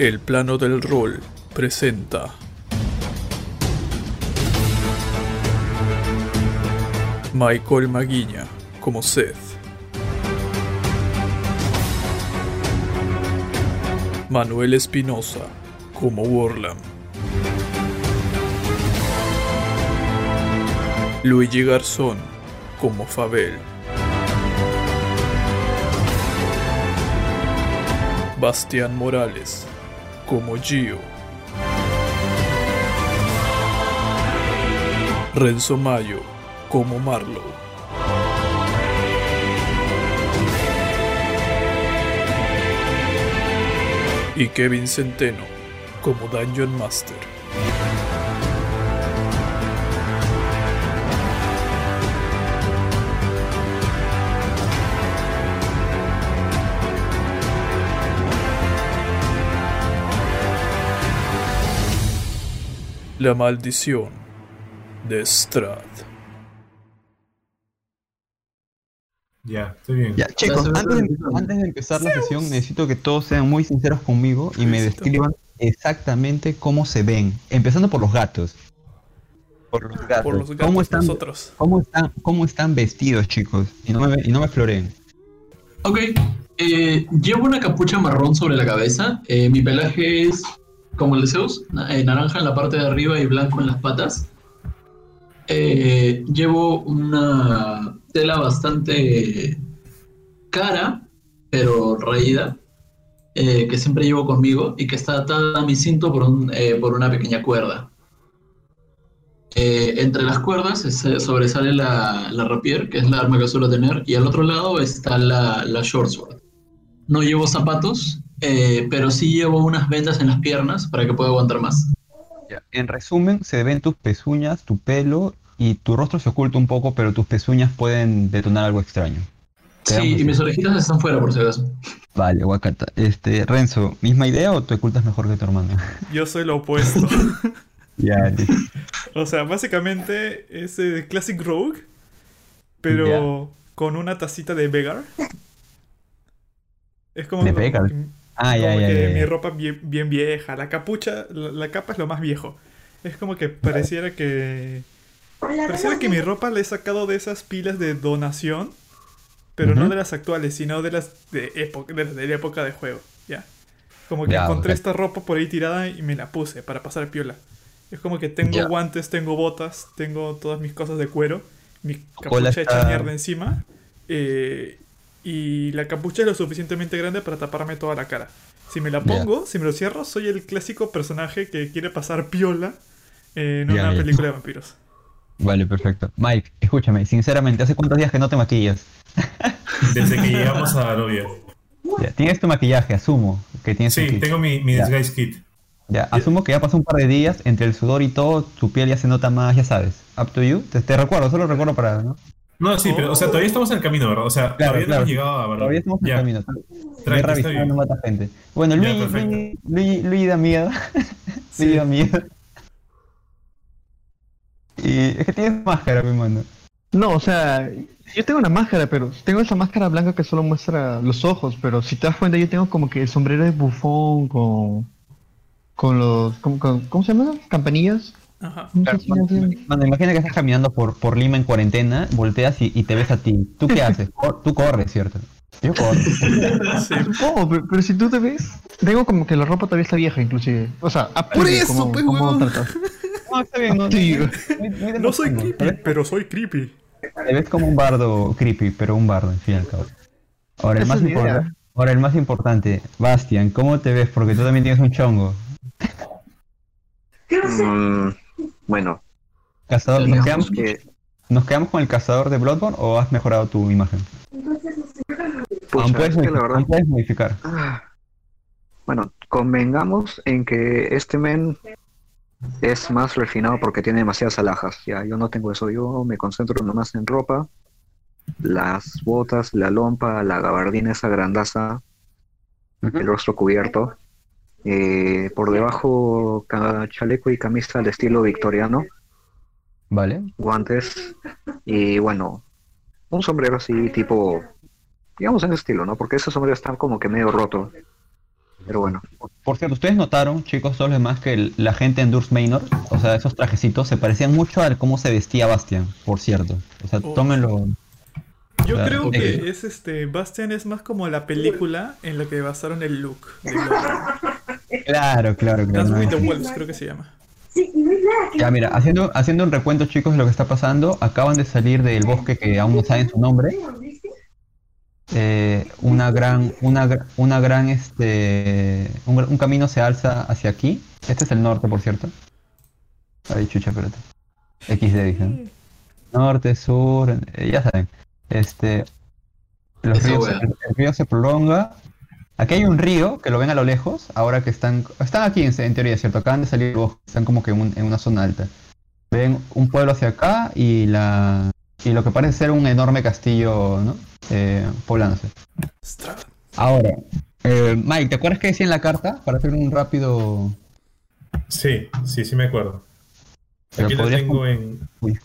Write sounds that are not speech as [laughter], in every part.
El plano del rol presenta. Michael Maguiña como Seth. Manuel Espinosa como Warlam. Luigi Garzón como Fabel. Bastián Morales como Gio. Renzo Mayo como Marlowe. Y Kevin Centeno como Dungeon Master. La maldición de Strad. Ya, estoy bien. Ya, chicos, antes de, bien. antes de empezar la sesión, necesito que todos sean muy sinceros conmigo y me describan exactamente cómo se ven. Empezando por los gatos. Por los gatos. Por los gatos ¿Cómo están, nosotros. cómo están, cómo están vestidos, chicos? Y no me, y no me floreen. Ok, eh, llevo una capucha marrón sobre la cabeza. eh, mi pelaje es como el de Zeus, eh, naranja en la parte de arriba y blanco en las patas. Eh, llevo una tela bastante cara, pero raída, eh, que siempre llevo conmigo y que está atada a mi cinto por, eh, una pequeña cuerda. Entre las cuerdas sobresale la, la rapier, que es la arma que suelo tener, y al otro lado está la, la short sword. No llevo zapatos, eh, pero sí llevo unas vendas en las piernas para que pueda aguantar más. Ya, En resumen, se ven tus pezuñas, tu pelo y tu rostro se oculta un poco, pero tus pezuñas pueden detonar algo extraño. Sí, y mis orejitas están fuera por si acaso. Vale, Wakata. Este, Renzo, ¿misma idea o te ocultas mejor que tu hermano? [laughs] Yo soy lo opuesto. [laughs] ya, o sea, básicamente es eh, Classic Rogue, pero con una tacita de Vegar. Es como, ¿De Vegar? Como Ah, ya, ya, que ya, mi ropa bien, bien vieja. La capucha, la, la capa es lo más viejo. Es como que pareciera que... Pareciera que mi ropa la he sacado de esas pilas de donación, pero no de las actuales, sino de las de, época, de, la época de juego. Ya. Como que Ya, encontré esta ropa por ahí tirada y me la puse para pasar piola. Es como que tengo Ya. guantes, tengo botas, tengo todas mis cosas de cuero, mi capucha hecha está- mierda encima, eh, y la capucha es lo suficientemente grande para taparme toda la cara. Si me la pongo, si me lo cierro, soy el clásico personaje que quiere pasar piola en una película de vampiros. Vale, perfecto. Mike, escúchame, sinceramente, ¿hace cuántos días que no te maquillas? [laughs] Desde que llegamos a. Ya, tienes tu maquillaje, asumo que tienes tu Sí, tengo mi, mi disguise kit. Ya, asumo que ya pasó un par de días, entre el sudor y todo, tu piel ya se nota más, ya sabes. Up to you. Te, te recuerdo, solo recuerdo para... ¿no? No, sí, pero, o sea, todavía estamos en el camino, ¿verdad? O sea, Claro, todavía claro. no hemos llegado a. Todavía estamos en Ya, el camino. tranqui, Guerra está bien. no mata gente. Bueno, Ya, Luigi. Luigi, Luigi, Luigi da miedo. [laughs] Sí. Luigi da miedo. Y es que tienes máscara, mi mano. No, o sea, yo tengo una máscara, pero tengo esa máscara blanca que solo muestra los ojos, pero si te das cuenta yo tengo como que el sombrero de bufón con con los ¿cómo, cómo- cómo se llaman? Campanillas. Ajá. No Claro, imagina que estás caminando por, por Lima en cuarentena, volteas y, y te ves a ti. ¿Tú qué haces? [laughs] Cor- tú corres, ¿cierto? Yo corro. [laughs] Sí. Oh, pero, pero si tú te ves, tengo como que la ropa todavía está vieja inclusive. O sea, a Por eso, como, pues, como. No, está bien, no, No soy creepy, pero soy creepy. Te ves como un bardo creepy, pero un bardo, en fin y al cabo. Ahora el, más importante, ahora el más importante, Bastian, ¿cómo te ves? Porque tú también tienes un chongo. Mm, bueno, Cazador, ¿nos, quedamos, que ¿Nos quedamos con el cazador de Bloodborne o has mejorado tu imagen? pucha, Aún puedes, es que la verdad, aún puedes modificar. ah, bueno, convengamos en que este men es más refinado porque tiene demasiadas alhajas. Ya, yo no tengo eso, yo me concentro nomás en ropa, las botas, la lompa, la gabardina esa grandaza, el rostro cubierto. Eh, por debajo chaleco y camisa de estilo victoriano, Vale. guantes y bueno, un sombrero así tipo, digamos en estilo, ¿no? Porque ese sombrero está como que medio roto. Pero bueno, Por cierto, ¿ustedes notaron, chicos, todos los demás, que el- la gente en Durs Manor, o sea, esos trajecitos, se parecían mucho a cómo se vestía Bastian, por cierto. O sea, Oh. tómenlo. Yo Claro, creo que es este. Bastian es más como la película en la que basaron el look. de. Claro, claro, claro. Dance no, with the sí. Wolves, creo que se llama. Ya, mira, haciendo, haciendo un recuento, chicos, de lo que está pasando, acaban de salir del bosque que aún no saben su nombre. Eh, una gran, una, una gran, este, un, camino se alza hacia aquí. Este es el norte, por cierto. Ay, chucha, espérate. XD, dije. ¿no? Norte, sur, eh, ya saben. Este, los Esa ríos, wea. el, el río se prolonga. Aquí hay un río que lo ven a lo lejos, ahora que están, están aquí en, en teoría, ¿cierto? Acaban de salir del bosque, están como que en, un- en una zona alta. Ven un pueblo hacia acá y la y lo que parece ser un enorme castillo, ¿no? Eh, poblándose. Ahora, eh, Mike, ¿te acuerdas que decía en la carta? Para hacer un rápido... Sí, sí, sí me acuerdo. Aquí lo tengo en, Uy.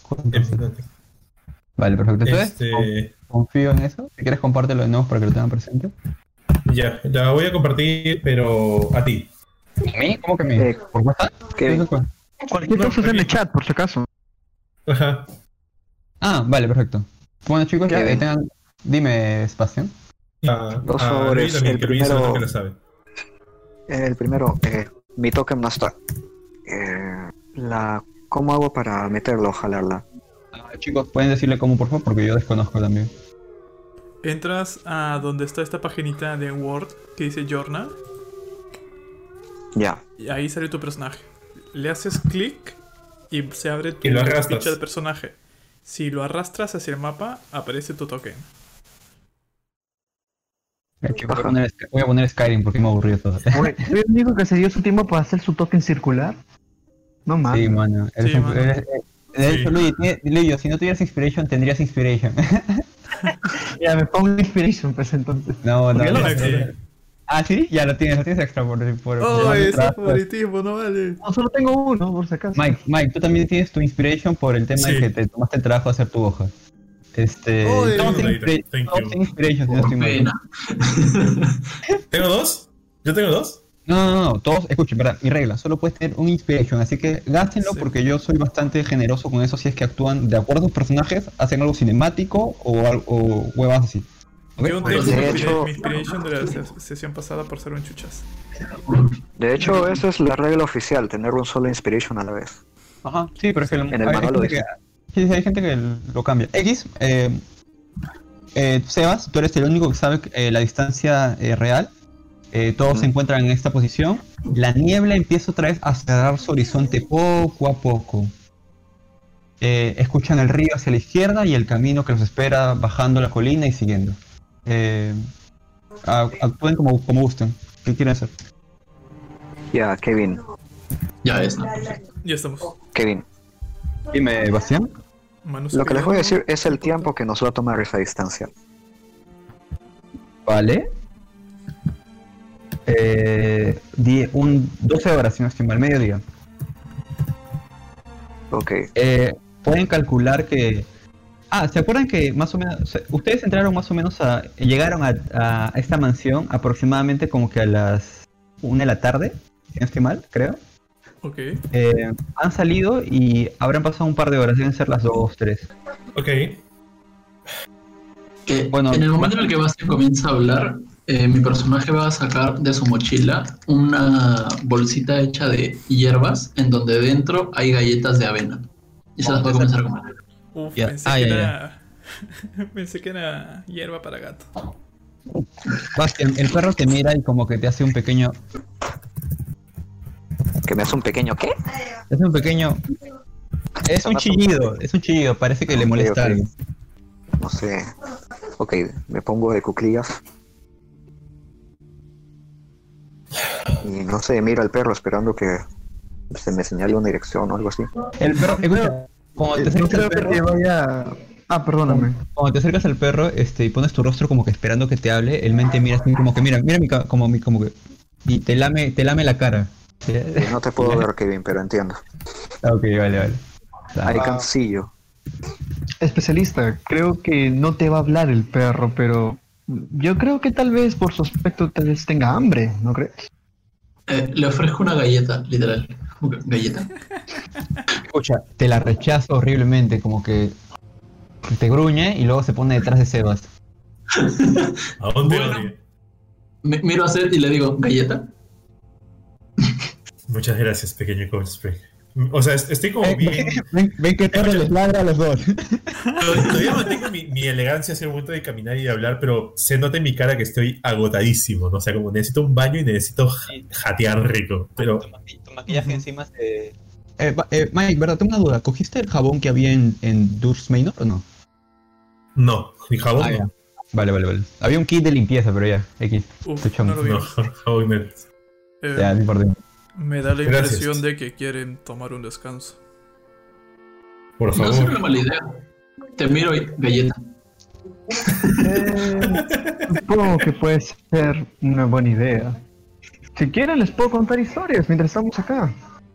Vale, perfecto. Entonces, Este, confío en eso. Si quieres, compártelo de nuevo para que lo tengan presente. Ya, la voy a compartir, pero a ti. ¿A mí? ¿Cómo que a mí? Eh, ¿Por WhatsApp? Kevin, ¿Qué cosa? Cualquier cosa es en el chat, por si acaso. Ajá. Ah, vale, perfecto. Bueno, chicos, ahí tengan... Dime, Sebastián. A, Dos a favores, Luis también, el que Luis es primero- lo que lo sabe. el primero, eh, mi token no está. Eh, la, ¿Cómo hago para meterlo o jalarla? Ah, chicos, ¿pueden decirle cómo, por favor? Porque yo desconozco también. Entras a donde está esta paginita de Word que dice Journal. Ya, Y ahí sale tu personaje. Le haces clic y se abre tu ficha del personaje. Si lo arrastras hacia el mapa, aparece tu token. Voy, a poner, Sky- voy a poner Skyrim porque me aburrió todo. Oye, ¿Soy el único que se dio su tiempo para hacer su token circular? No más. Sí, mano. Eres Sí, un- mano. eres- de Sí. hecho, Luis, tiene- Luis, si no tuvieras Inspiration, tendrías Inspiration. [laughs] [laughs] Ya me pongo Inspiration, pues entonces. no, no. No. Ah, sí, ya lo tienes, lo tienes extra por. por Oh, por- ese por- favoritismo, no vale. No, solo tengo uno, por si acaso. Mike, Mike, tú también tienes tu Inspiration por el tema de que te tomaste el trabajo de hacer tu hoja. Este. Oh, Thank you. Inspiration, si no Por estoy mal. pena. [laughs] ¿Tengo dos? ¿Yo tengo dos? No, no, no, todos, escuchen, verdad, mi regla, solo puedes tener un Inspiration, así que gástenlo Sí. porque yo soy bastante generoso con eso si es que actúan de acuerdo a sus personajes, hacen algo cinemático o, o huevas así. ¿Ok? Yo Pues, tengo de mi, hecho- mi inspiration de la ses- sesión pasada por ser un chuchas. de hecho, esa es la regla oficial, tener un solo inspiration a la vez. Ajá, sí, pero es que En el hay, manual lo gente que, sí, sí, hay gente que lo cambia. X, eh, eh, Sebas, tú eres el único que sabe eh, la distancia eh, real. Eh, todos se encuentran en esta posición. La niebla empieza otra vez a cerrar su horizonte poco a poco. Eh, escuchan el río hacia la izquierda y el camino que los espera bajando la colina y siguiendo. Eh, actúen como, como gusten. ¿Qué quieren hacer? Ya, Kevin, Ya está. Ya estamos. Kevin, Dime, Bastián. Lo que les voy a decir es el tiempo que nos va a tomar esa distancia. Vale. Eh, die- un 12 horas, si no estoy mal, mediodía. Ok, Eh, pueden calcular que. Ah, ¿se acuerdan que más o menos. Ustedes entraron más o menos a. Llegaron a, a esta mansión aproximadamente como que a las 1 de la tarde, si no estoy mal, creo. Ok. Eh, han salido y habrán pasado un par de horas, deben ser las 2, 3. Ok. Eh, Bueno, en el momento en el que Bastian comienza a hablar, eh, mi personaje va a sacar de su mochila una bolsita hecha de hierbas en donde dentro hay galletas de avena. Y se las va a comenzar a comer. Uf, pensé Ah, que era. [laughs] pensé que era hierba para gato. Bastian, el perro te mira y como que te hace un pequeño. que me hace un pequeño ¿qué? Es un pequeño. Es un chillido, es un chillido, parece que le molesta ok. algo. No sé. Ok, me pongo de cuclillas. Y no sé, mira al perro esperando que se me señale una dirección o algo así. El perro, escucha, cuando te No acercas al perro, vaya. Ah, perdóname. cuando te acercas al perro, este, y pones tu rostro como que esperando que te hable, el mente mira así como que mira, mira mi ca- como mi, como que y te lame, te lame la cara. No te puedo ver, Kevin, pero entiendo. Ah, ok, vale, vale. Hay Ah, cancillo. Especialista, creo que no te va a hablar el perro, pero Yo creo que tal vez por su aspecto tal vez tenga hambre, ¿no crees? Eh, le ofrezco una galleta, literal. Galleta. Escucha, te la rechazo horriblemente, como que te gruñe y luego se pone detrás de Sebas. [laughs] ¿A dónde Bueno. Me- miro a Seth y le digo, ¿galleta? Muchas gracias, pequeño cosplay. O sea, es- estoy como bien. ven, ven que Torre les ladra a los dos. Todavía mantengo mi, mi elegancia hacia el momento de caminar y de hablar, pero se nota en mi cara que estoy agotadísimo, ¿no? O sea, como necesito un baño y necesito ja- jatear rico. Pero Tu, maqui- tu maquillaje encima se... Eh, eh, Mike, ¿verdad? Tengo una duda. ¿Cogiste el jabón que había en, en Durs Manor o no? no, mi jabón Ah, ya. no. Vale, vale, vale. Había un kit de limpieza, pero ya, X. Uf, no lo vi. No, [laughs] jabón no. Eh, Ya, no importa. Me da la Gracias. impresión de que quieren tomar un descanso. Por No sería una favor. mala idea. Te miro y galleta. Eh, supongo que puede ser una buena idea. Si quieren les puedo contar historias mientras estamos acá.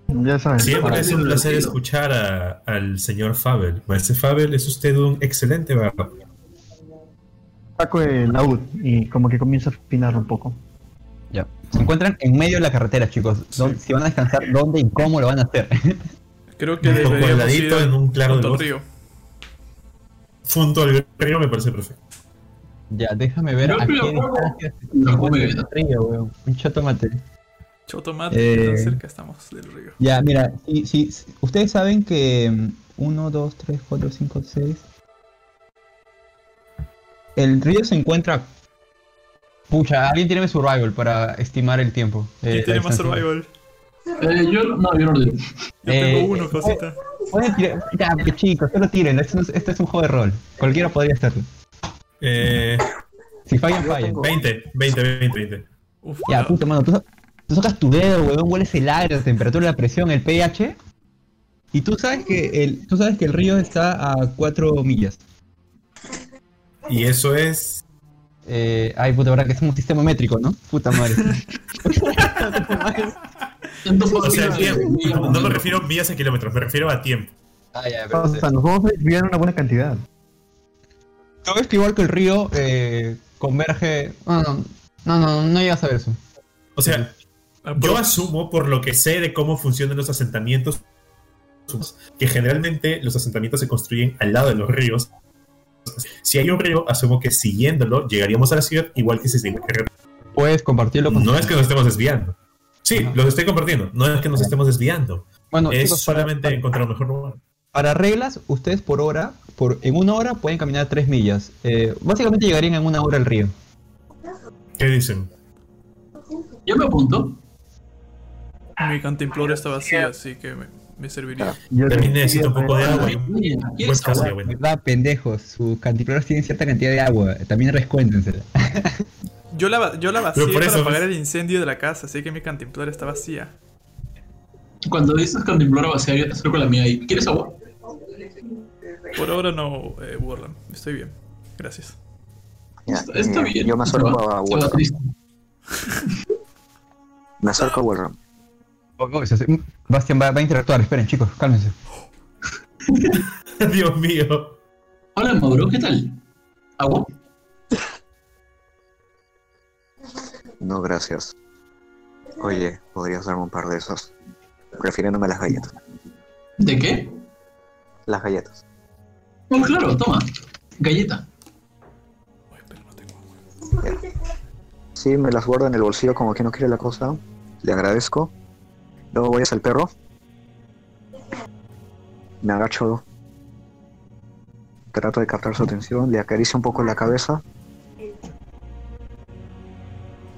Ya saben. Siempre es un placer escuchar a- al señor Fabel. Maestro Fabel, es usted un excelente barro. Saco el laúd y como que comienzo a afinarlo un poco. Se encuentran en medio de la carretera, chicos. Dón- Si van a descansar, ¿dónde y cómo lo van a hacer? [laughs] Creo que deberíamos ir en un claro junto al río. Junto al río me parece perfecto. ya, déjame ver Yo a qué creo- distancia se No, encuentra come el galleta. río, weón. Un chotomate. Chotomate, Eh, tan cerca estamos del río. Ya, mira, si, si, si- ustedes saben que 1, 2, 3, 4, 5, 6. El río se encuentra. Pucha, alguien tiene survival para estimar el tiempo. eh, ¿Quién tiene más survival? Eh, yo, no, yo no lo digo. Yo Eh, tengo uno, cosita. Pueden tirar. Ya, que chicos, solo tiren. Esto, no es- esto es un juego de rol. Cualquiera podría hacerlo. Eh, Si fallan, fallan. tengo- 20, 20, 20, 20. Uf, Ya, puta, mano, tú, tú sacas tu dedo, weón, hueles el aire, la temperatura, la presión, el pH. Y tú sabes que el, tú sabes que el río está a 4 millas. Y eso es. Eh, ay, puta, verdad que es un sistema métrico, ¿no? Puta madre. [laughs] O sea, No, me refiero a millas a kilómetros, me refiero a tiempo. Ah, ya, O sea, nos vamos a desviar una buena cantidad. Tú ves que igual que el río eh, converge. No, no, no, no, no llegas a ver eso. O sea, Ah, yo pero- asumo por lo que sé de cómo funcionan los asentamientos que generalmente los asentamientos se construyen al lado de los ríos. Si hay un río, asumo que siguiéndolo llegaríamos a la ciudad igual que si se Puedes compartirlo con. No es que nos estemos desviando. Sí, los estoy compartiendo. No es que nos estemos desviando. Bueno, es chicos, para, solamente encontrar un mejor lugar. para reglas, ustedes por hora, por en una hora pueden caminar 3 millas. Eh, básicamente llegarían en una hora al río. ¿Qué dicen? Yo me apunto. Mi cantimplora está vacía, así que me, me serviría. Yo También necesito un poco de agua y un buen ¿quieres caso de agua? ¿Verdad, pendejos? Sus cantimploras tienen cierta cantidad de agua. También rescuéntensela. [laughs] Yo la, yo la vacié para eso, apagar el incendio de la casa, así que mi cantimplora está vacía. Cuando dices cantimplora vacía, yo te acerco la mía y ¿quieres agua? Por ahora no, eh, Warland. Estoy bien. Gracias. Ya, Está, está eh, bien. Yo me acerco a triste. [laughs] Me acerco a Walram. Oh, oh, Bastian va, va a interactuar. Esperen, chicos, cálmense. [laughs] Dios mío. Hola, Mauro, ¿qué tal? ¿Agua? No, gracias. Oye, podrías darme un par de esos. Refiriéndome a las galletas. ¿De qué? Las galletas. Oh, claro, toma. Galleta. Uy, pero no tengo agua. Sí, me las guardo en el bolsillo como que no quiere la cosa. Le agradezco. Luego voy hacia el perro. Me agacho. Trato de captar su atención. Le acaricio un poco la cabeza.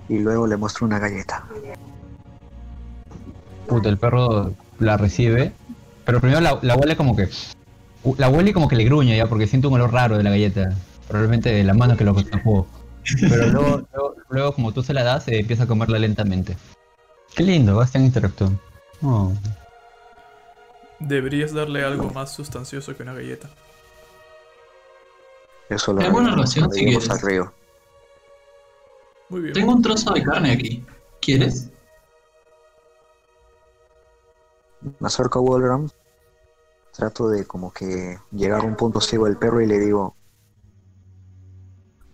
Y luego le muestro una galleta. Puta, el perro la recibe. Pero primero la, huele como que. La huele como que le gruñe ya, porque siente un olor raro de la galleta. Probablemente de la mano que lo tapó. Pero luego, luego, luego, como tú se la das, se empieza a comerla lentamente. Qué lindo, Bastian interactuó. Oh. Deberías darle algo más sustancioso que una galleta. Eso lo buena relación, si quieres. al río. Muy bien. Tengo un trozo de carne aquí. ¿Quieres? Me acerco a Walram. Trato de como que llegar a un punto ciego del perro y le digo,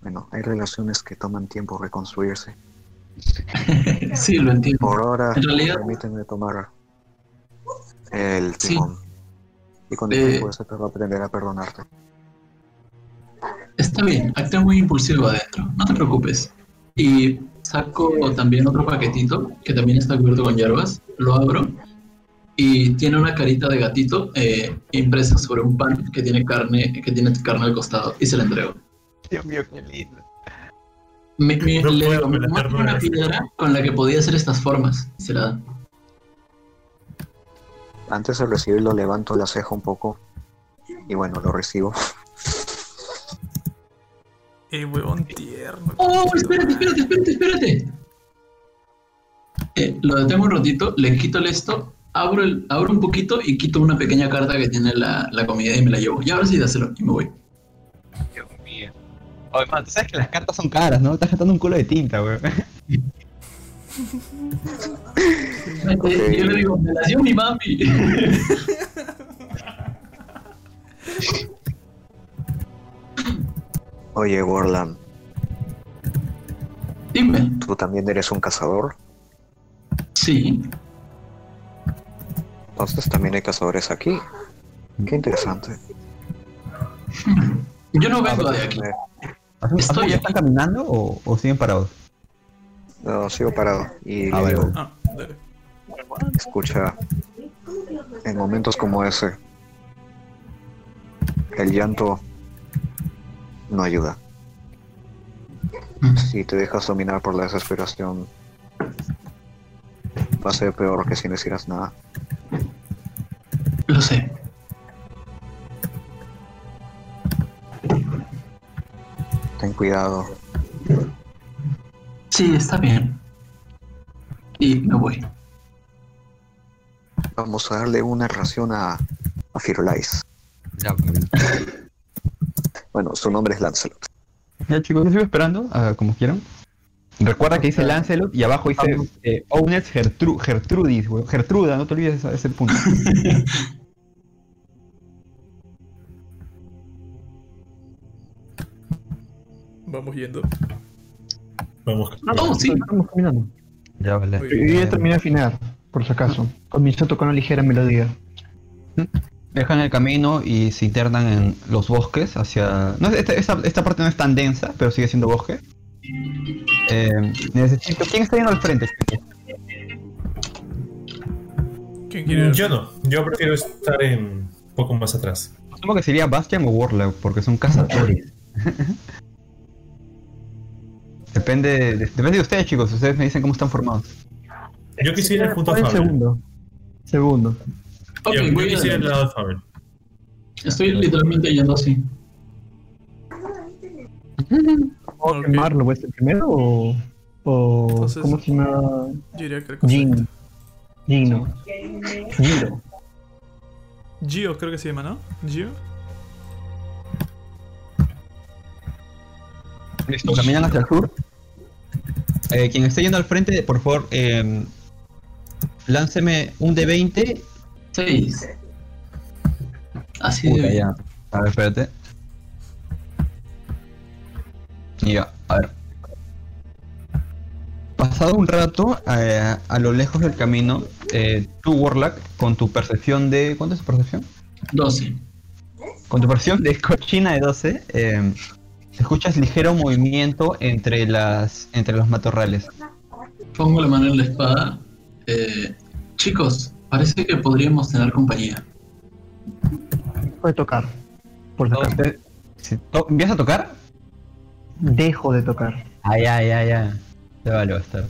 Bueno, hay relaciones que toman tiempo reconstruirse. Sí, lo entiendo. Por ahora, En realidad- permítanme tomar el Sí. timón. Y con Eh, el tiempo ese perro aprenderá a perdonarte. Está bien, actúa muy impulsivo adentro, no te preocupes. Y saco también otro paquetito que también está cubierto con hierbas, lo abro y tiene una carita de gatito eh, impresa sobre un pan que tiene carne que tiene carne al costado y se la entrego. Dios mío, qué lindo. Me, me- No le puedo digo, con la "Muéstrame ternura una piedra con la que podía hacer estas formas se la da. Antes de recibirlo, levanto la ceja un poco. Y bueno, lo recibo. [laughs] Eh, huevón tierno. ¡Oh, espérate, espérate, espérate, espérate! Eh, lo detengo un ratito, le quito el esto, abro, el, abro un poquito y quito una pequeña carta que tiene la, la comida y me la llevo. Y ahora sí, dáselo y me voy. Oye, man, tú sabes que las cartas son caras, ¿no? Estás gastando un culo de tinta, weón. Yo le digo, me la dio mi mami. Oye, Warland, Dime. ¿tú también eres un cazador? Sí. Entonces también hay cazadores aquí. Qué interesante. Yo no vengo de aquí. ¿Asumo Estoy están caminando o, o siguen parados? No, sigo parado. Y Ah, le vale, digo, Ah, escucha, en momentos como ese, el llanto no ayuda. Si te dejas dominar por la desesperación, va a ser peor que si no hicieras nada. Lo sé. Ten cuidado. Sí, está bien. Y me voy. Vamos a darle una ración a, a Firulais. Ya. Bueno, su nombre es Lancelot. Ya chicos, yo sigo esperando, como quieran. Recuerda que dice Lancelot y abajo dice eh, Owners Gertru- Gertrudis, weón. Gertruda, no te olvides ese, ese punto. [laughs] Vamos yendo. Vamos. Oh, sí. Estamos caminando. ya, vale. Yo ya terminé de afinar, por si acaso. Comienzo a tocar una ligera melodía. Dejan el camino y se internan en los bosques hacia... No, esta, esta, esta parte no es tan densa, pero sigue siendo bosque. Eh, necesito... ¿Quién está yendo al frente? ¿Quién quiere? Mm, Yo no, yo prefiero estar en un poco más atrás. Asumo que sería Bastian o Warlock, porque son cazadores. [laughs] depende, de, depende de ustedes, chicos. Ustedes me dicen cómo están formados. Yo quisiera el Faber. segundo. Segundo. Ok, Yo, yo voy quisiera al lado de. Estoy literalmente yendo así. ¿Puedo quemarlo? ¿Voy a ser primero o.? o Entonces- ¿Cómo se llama? Yo diría que el. Gino. Giro. Gio creo que se llama, ¿no? Gio. Listo, caminan hacia el sur. Eh, quien esté yendo al frente, por favor, eh, lánceme un de 20. Seis. Así de bien. ya. A ver, espérate. Ya, a ver. Pasado un rato, eh, a lo lejos del camino, eh, tú, Warlock, con tu percepción de. ¿Cuánto es tu percepción? Doce. Con tu percepción de cochina de 12, eh, escuchas ligero movimiento entre las entre los matorrales. Pongo la mano en la espada. Eh, chicos, parece que podríamos tener compañía. Puede tocar. Por si acaso. Entonces, si to- ¿Empiezas a tocar? Dejo de tocar. Ah, ya, ya, ya. Ya vale, va a estar.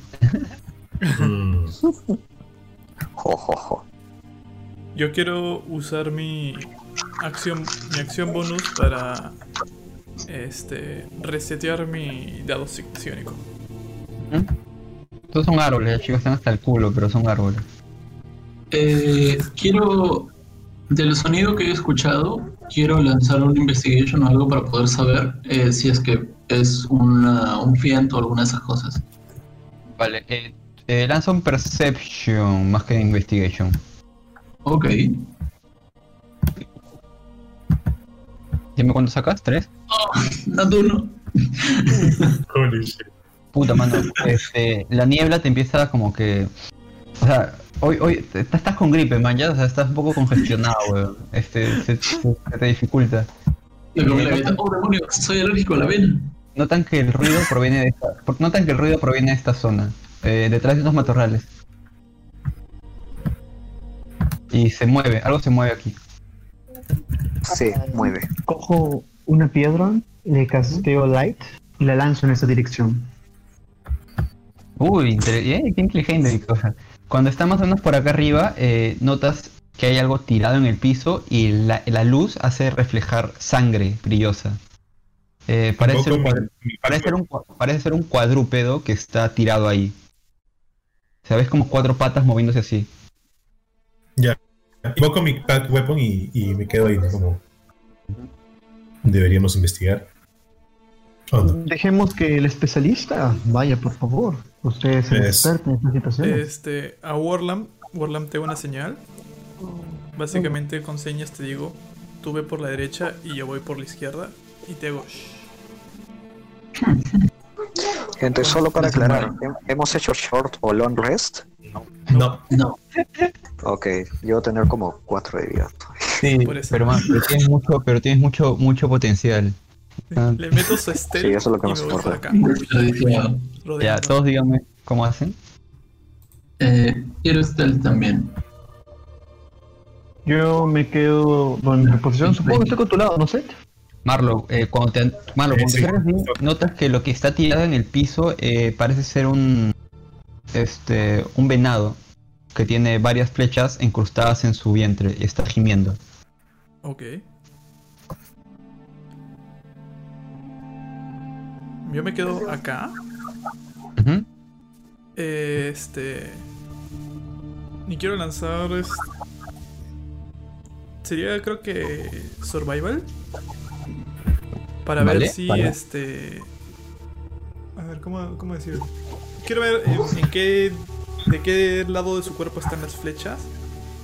Mm, [laughs] Jo, jo, jo. Yo quiero usar mi acción, mi acción bonus para este resetear mi dado psiónico. Estos son árboles, chicos, están hasta el culo, pero son árboles. Eh, quiero, del sonido que he escuchado, quiero lanzar un investigation o algo para poder saber eh, si es que es una- un fiento o alguna de esas cosas. Vale, eh, eh, lanza un perception más que investigation. Ok. Dime cuánto sacas, ¿tres? Nat uno. [laughs] Holy shit. Puta, mano. Este, la niebla te empieza como que. O sea, hoy, hoy te- estás con gripe, man, ya. O sea, estás un poco congestionado, [laughs] weón. Este, se, se- se te dificulta. Comí la galleta. Oh, soy alérgico a la avena. Notan que el ruido proviene de esta. Notan que el ruido proviene de esta zona. eh, detrás de unos matorrales. Y se mueve, algo se mueve aquí. Se mueve. Cojo una piedra, le casteo light y la lanzo en esa dirección. Uy, eh, qué inteligente cosa. Cuando está más o menos por acá arriba, eh, notas que hay algo tirado en el piso y la, la luz hace reflejar sangre brillosa. Eh, parece, ser un, ser parece ser un cuadrúpedo que está tirado ahí. ¿Sabes? Como cuatro patas moviéndose así. Ya. Invoco mi pack weapon y, y me quedo ahí, ¿no? Como. Deberíamos investigar. ¿O no? Dejemos que el especialista vaya, por favor. Usted es el Es- experto en esta situación. Este, a Warlam, Warlam te da una señal. Básicamente con señas te digo, tú ve por la derecha y yo voy por la izquierda y te hago shh. Gente, solo para aclarar, ¿hem- ¿hemos hecho short o long rest? No. No. Ok, yo voy a tener como 4 de vida. Sí, pero, man, pero tienes mucho, pero tienes mucho, mucho potencial. Ah, Le meto su stealth Sí, eso es lo que y nos me importa. acá. Ya, todos díganme cómo hacen. eh, quiero stealth también. Yo me quedo en mi posición. Supongo que estoy con tu lado, ¿no sé? Marlo, eh, cuando te, Marlo, Eh, cuando te sí. bien, notas que lo que está tirado en el piso eh, parece ser un este un venado que tiene varias flechas incrustadas en su vientre y está gimiendo. Ok. Yo me quedo acá. Este. Ni quiero lanzar. Sería, creo que. Survival. Para Vale, ver si vale. este. A ver, ¿cómo, cómo decirlo? Quiero ver en, en qué. De qué lado de su cuerpo están las flechas.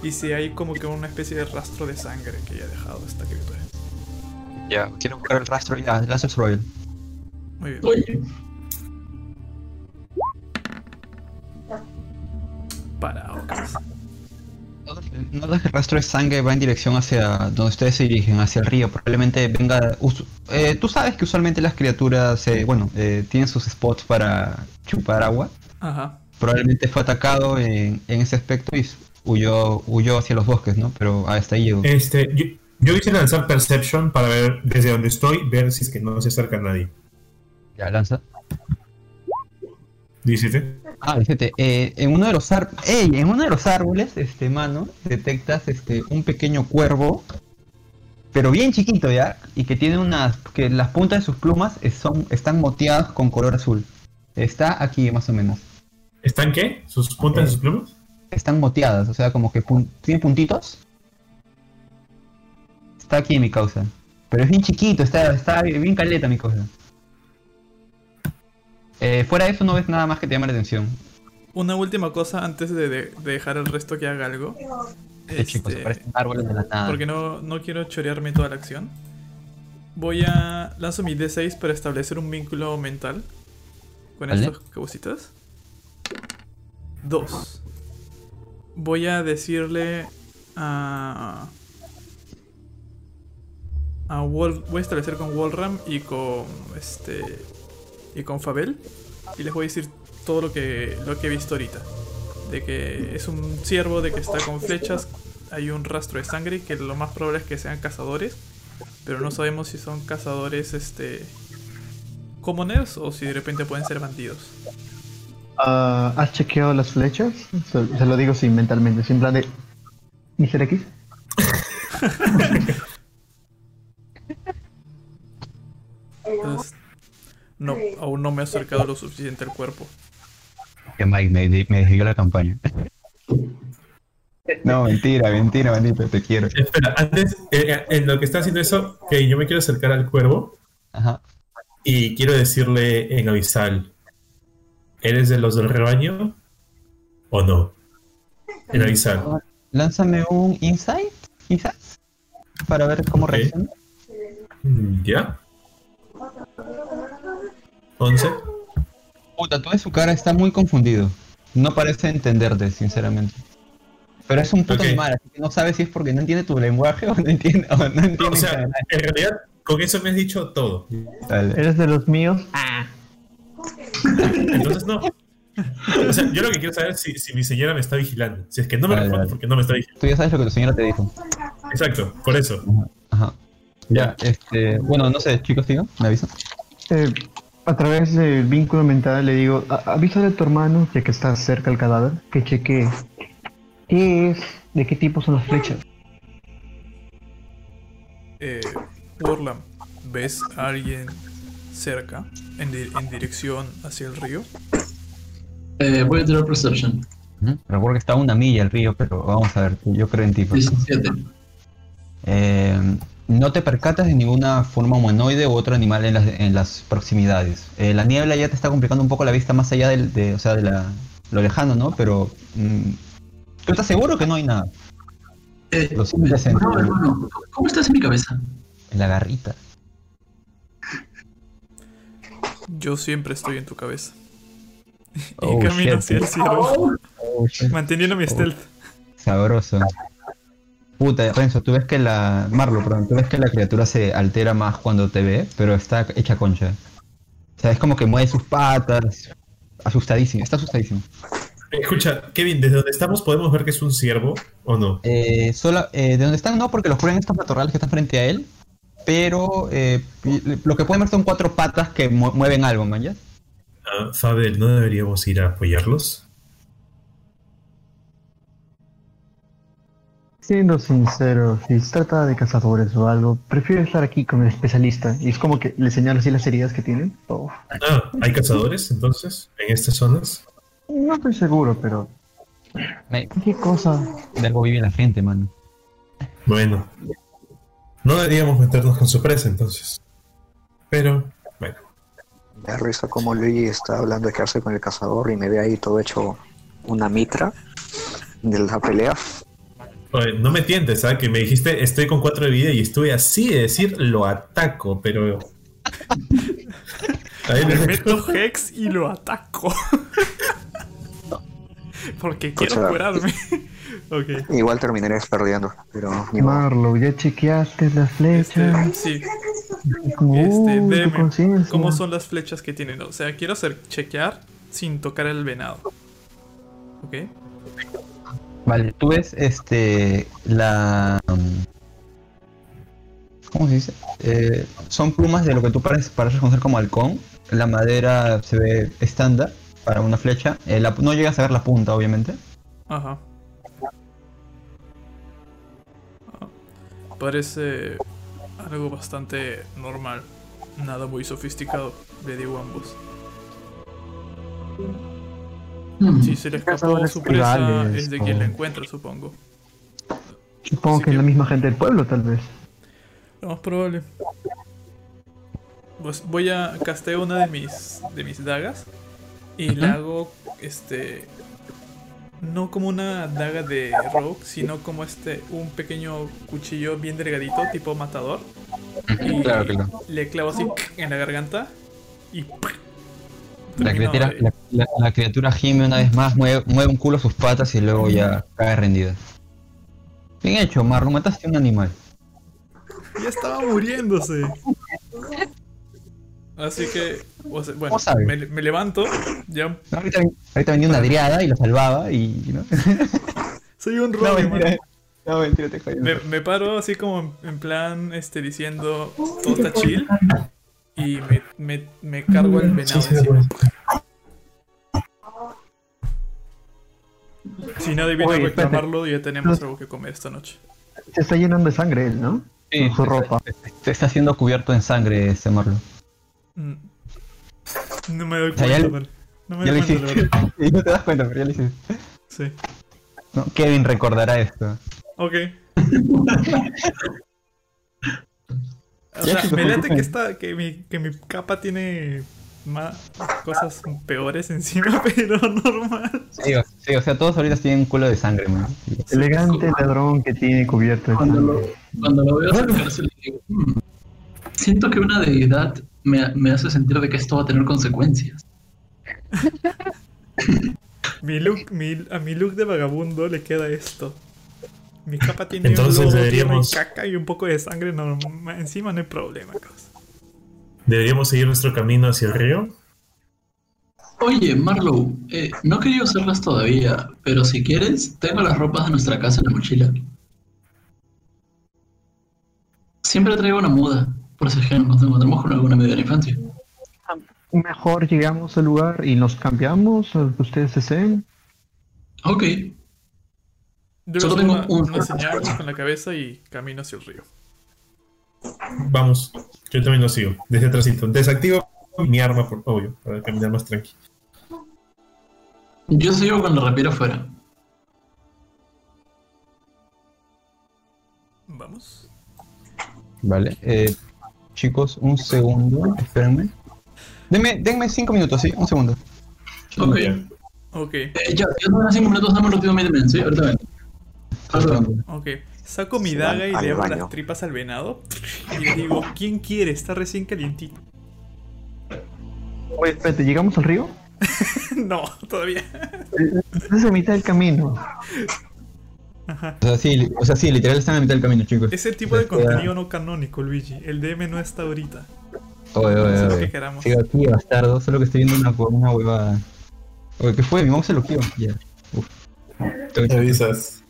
Y si hay como que una especie de rastro de sangre que haya dejado esta criatura. Ya, quiero buscar el rastro y lanza el survival. Muy bien. Oye, Para Ocas. Notas que el rastro de sangre va en dirección hacia donde ustedes se dirigen, hacia el río. Probablemente venga. eh, Tú sabes que usualmente las criaturas, eh, bueno, eh, tienen sus spots para chupar agua. Ajá. Probablemente fue atacado en, en ese aspecto y huyó, huyó hacia los bosques, ¿no? Pero hasta ahí llegó. Este, yo, yo quise lanzar Perception para ver desde donde estoy, ver si es que no se acerca nadie. Ya, lanza. 17. Ah, fíjate, eh, en uno de los árboles, en uno de los árboles, este mano, detectas este un pequeño cuervo, pero bien chiquito ya, y que tiene unas, que las puntas de sus plumas son, están moteadas con color azul. Está aquí más o menos. ¿Están qué? ¿Sus puntas de sus plumas? Están moteadas, o sea, como que pun- tiene puntitos. Está aquí mi causa. Pero es bien chiquito, está, está bien caleta mi cosa. Eh, fuera de eso no ves nada más que te llame la atención. Una última cosa antes de, de- de dejar el resto que haga algo. Este, aparecen árboles de la nada. porque no, no quiero chorearme toda la acción. Voy a. Lanzo mi D6 para establecer un vínculo mental con Vale. estos cositas. Dos. Voy a decirle a. A Wal- voy a establecer con Walram y con este. Y con Fabel. Y les voy a decir todo lo que, lo que he visto ahorita. De que es un ciervo, de que está con flechas, hay un rastro de sangre, que lo más probable es que sean cazadores. Pero no sabemos si son cazadores este commoners o si de repente pueden ser bandidos. Ah, ¿Has chequeado las flechas? Se, se lo digo sí, mentalmente, sin plan de... ¿Mr. X? [laughs] [laughs] Entonces, no, aún no me he acercado lo suficiente al cuerpo. Que Mike me, me desvió la campaña. [laughs] No, mentira, mentira, maldito, te quiero. Espera, antes, eh, eh, en lo que está haciendo eso, que yo me quiero acercar al cuervo Ajá. y quiero decirle en avisal, ¿eres de los del rebaño o no? En avisal. Lánzame un insight, quizás, para ver cómo reacciona. Mm, ¿Ya? 11. Puta, tú ves su cara, está muy confundido. No parece entenderte, sinceramente. Pero es un puto Ok. animal, así que no sabes si es porque no entiende tu lenguaje [laughs] o no entiende, o no entiende No, o en sea, en realidad, con eso me has dicho todo. Dale. ¿Eres de los míos? Ah. Entonces, no. O sea, yo lo que quiero saber es si, si mi señora me está vigilando. Si es que no me Vale, responde vale. porque no me está vigilando. Tú ya sabes lo que tu señora te dijo. Exacto, por eso. Ajá. Ya, este. Bueno, no sé, chicos, tío, me avisan. Eh, a través del vínculo mental le digo, "A- avísale a tu hermano, ya que está cerca el cadáver, que cheque qué es, de qué tipo son las flechas. Eh, Warlam, ¿ves a alguien cerca en, di- en dirección hacia el río? Eh, voy a tirar Perception. Recuerdo que está a una milla el río, pero vamos a ver, yo creo en ti. pues. 17. Eh, no te percatas de ninguna forma humanoide u otro animal en las, en las proximidades. Eh, la niebla ya te está complicando un poco la vista más allá del, de, o sea, de la, lo lejano, ¿no? Pero mm, tú estás seguro que no hay nada. Eh, Lo sientes en, no, hermano, ¿cómo estás en mi cabeza? en la garrita. Yo siempre estoy en tu cabeza. [laughs] y Oh, camino shit. hacia el cielo, Oh, shit. manteniendo mi stealth. Sabroso. Puta, Renzo, tú ves que la. Marlo, perdón, tú ves que la criatura se altera más cuando te ve, pero está hecha concha. O sea, es como que mueve sus patas. Asustadísimo, está asustadísimo. Escucha, Kevin, ¿desde donde estamos podemos ver que es un ciervo o no? Eh, solo, eh, de donde están no, porque los ponen estos matorrales que están frente a él. Pero eh, lo que pueden ver son cuatro patas que mu- mueven algo, man, ¿ya? Ah, Fabel, ¿no deberíamos ir a apoyarlos? Siendo sincero, si se trata de cazadores o algo, prefiero estar aquí con el especialista. Y es como que le señalo así las heridas que tienen. Oh, Ah, ¿hay cazadores entonces en estas zonas? no estoy seguro, pero Me- qué cosa. De algo vive la gente, man. Bueno, no deberíamos meternos con su presa entonces. Pero, bueno, Me da risa como Luigi está hablando de quedarse con el cazador y me ve ahí todo hecho una mitra de la pelea. Oye, no me tientes, ¿sabes? Que me dijiste estoy con cuatro de vida y estuve así de decir lo ataco, pero. [laughs] Ahí le meto Hex y lo ataco. [laughs] Porque quiero Escucha. curarme. [laughs] ok. Igual terminaré perdiendo, pero. Marlo, ¿ya chequeaste las Este, flechas? sí, como, este, "Uh, DM, conciencia". ¿cómo son las flechas que tienen? O sea, quiero hacer chequear sin tocar el venado. ¿Ok? Vale, tú ves este. La. ¿Cómo se dice? Eh, son plumas de lo que tú pareces, pareces conocer como halcón. La madera se ve estándar para una flecha. Eh, no llegas a ver la punta, obviamente. Ajá. Ah, Parece algo bastante normal. Nada muy sofisticado, le digo a ambos. Si se le escapó su presa, es de quien la encuentra, supongo. Supongo que es la misma gente del pueblo, tal vez. Lo más probable. Pues voy a castear una de mis de mis dagas y la hago este no como una daga de rogue, sino como este un pequeño cuchillo bien delgadito tipo matador. Y Claro, claro. le clavo así en la garganta y La criatura, de- la, la- la criatura gime una vez más, mueve, mueve un culo a sus patas y luego ya cae rendida. Bien hecho, Marlon, mataste a un animal. ya estaba muriéndose. Así que, o sea, bueno, me, me levanto, ya No, ahorita, ahorita venía una driada y lo salvaba y. ¿no? [laughs] soy un No, rogue, mentira. man. No, mentira, te. Me, me paro así como en, en plan, este, diciendo, todo está chill. Y me, me, me cargo el venado encima. Si nadie viene Oye, reclamarlo, ya tenemos algo que comer esta noche. Se está llenando de sangre él, ¿no? Sí, Con su se- ropa. se- Se está siendo cubierto en sangre este Marlon. Mm. No me doy sea, ya cuenta, man. No me Ya doy lo cuenta, hiciste. Y no [laughs] te das cuenta, pero ya lo hiciste. Sí. No, Kevin recordará esto. Ok. [laughs] O sea, me late que, esta, que, mi, que mi capa tiene más cosas peores encima, [laughs] pero normal. Sí, o, sí, o sea, todos ahorita tienen un culo de sangre, man. Elegante ladrón que tiene cubierto de Cuando lo, cuando lo veo acercarse le digo, "Hmm, siento que una deidad me, me hace sentir de que esto va a tener consecuencias. [laughs] Mi look, mi- a mi look de vagabundo le queda esto. Mi capa tiene Entonces un deberíamos- y caca y un poco de sangre. No, encima no hay problema, causa. ¿Deberíamos seguir nuestro camino hacia el río? Oye, Marlow, eh, no quería usarlas todavía, pero si quieres, tengo las ropas de nuestra casa en la mochila. Siempre traigo una muda, por si es que nos encontramos con alguna amiga de la infancia. Mejor llegamos al lugar y nos cambiamos, lo que ustedes deseen. Ok, Yo Solo tengo una, un- una señal con la cabeza y camino hacia el río. Vamos, yo también lo sigo, desde atrásito. Desactivo mi arma, por obvio, para caminar más tranquilo. yo sigo con la afuera. Vamos. Vale, eh, chicos, un segundo, espérenme. Denme, denme cinco minutos, sí, un segundo. Ok. Ya. Ok, Eh, ya, ya tengo cinco minutos, dame rápidamente, ¿sí? Ahorita ven. Ok. Saco mi daga y le hago baño. las tripas al venado. [laughs] Y le digo, ¿quién quiere? Está recién calientito. Oye, espérate, ¿llegamos al río? [laughs] no, todavía. Es a mitad del camino. Ajá. O sea, sí, o sea, sí, literal están a mitad del camino, chicos. Ese tipo de queda- contenido no canónico, Luigi. El DM no está ahorita. Oye, No oye, sé lo que oye. queramos. Sigo aquí, bastardo, solo que estoy viendo una, una huevada. Oye, ¿qué fue? Mi mouse se bloqueó. Ya. Uf. Me avisas.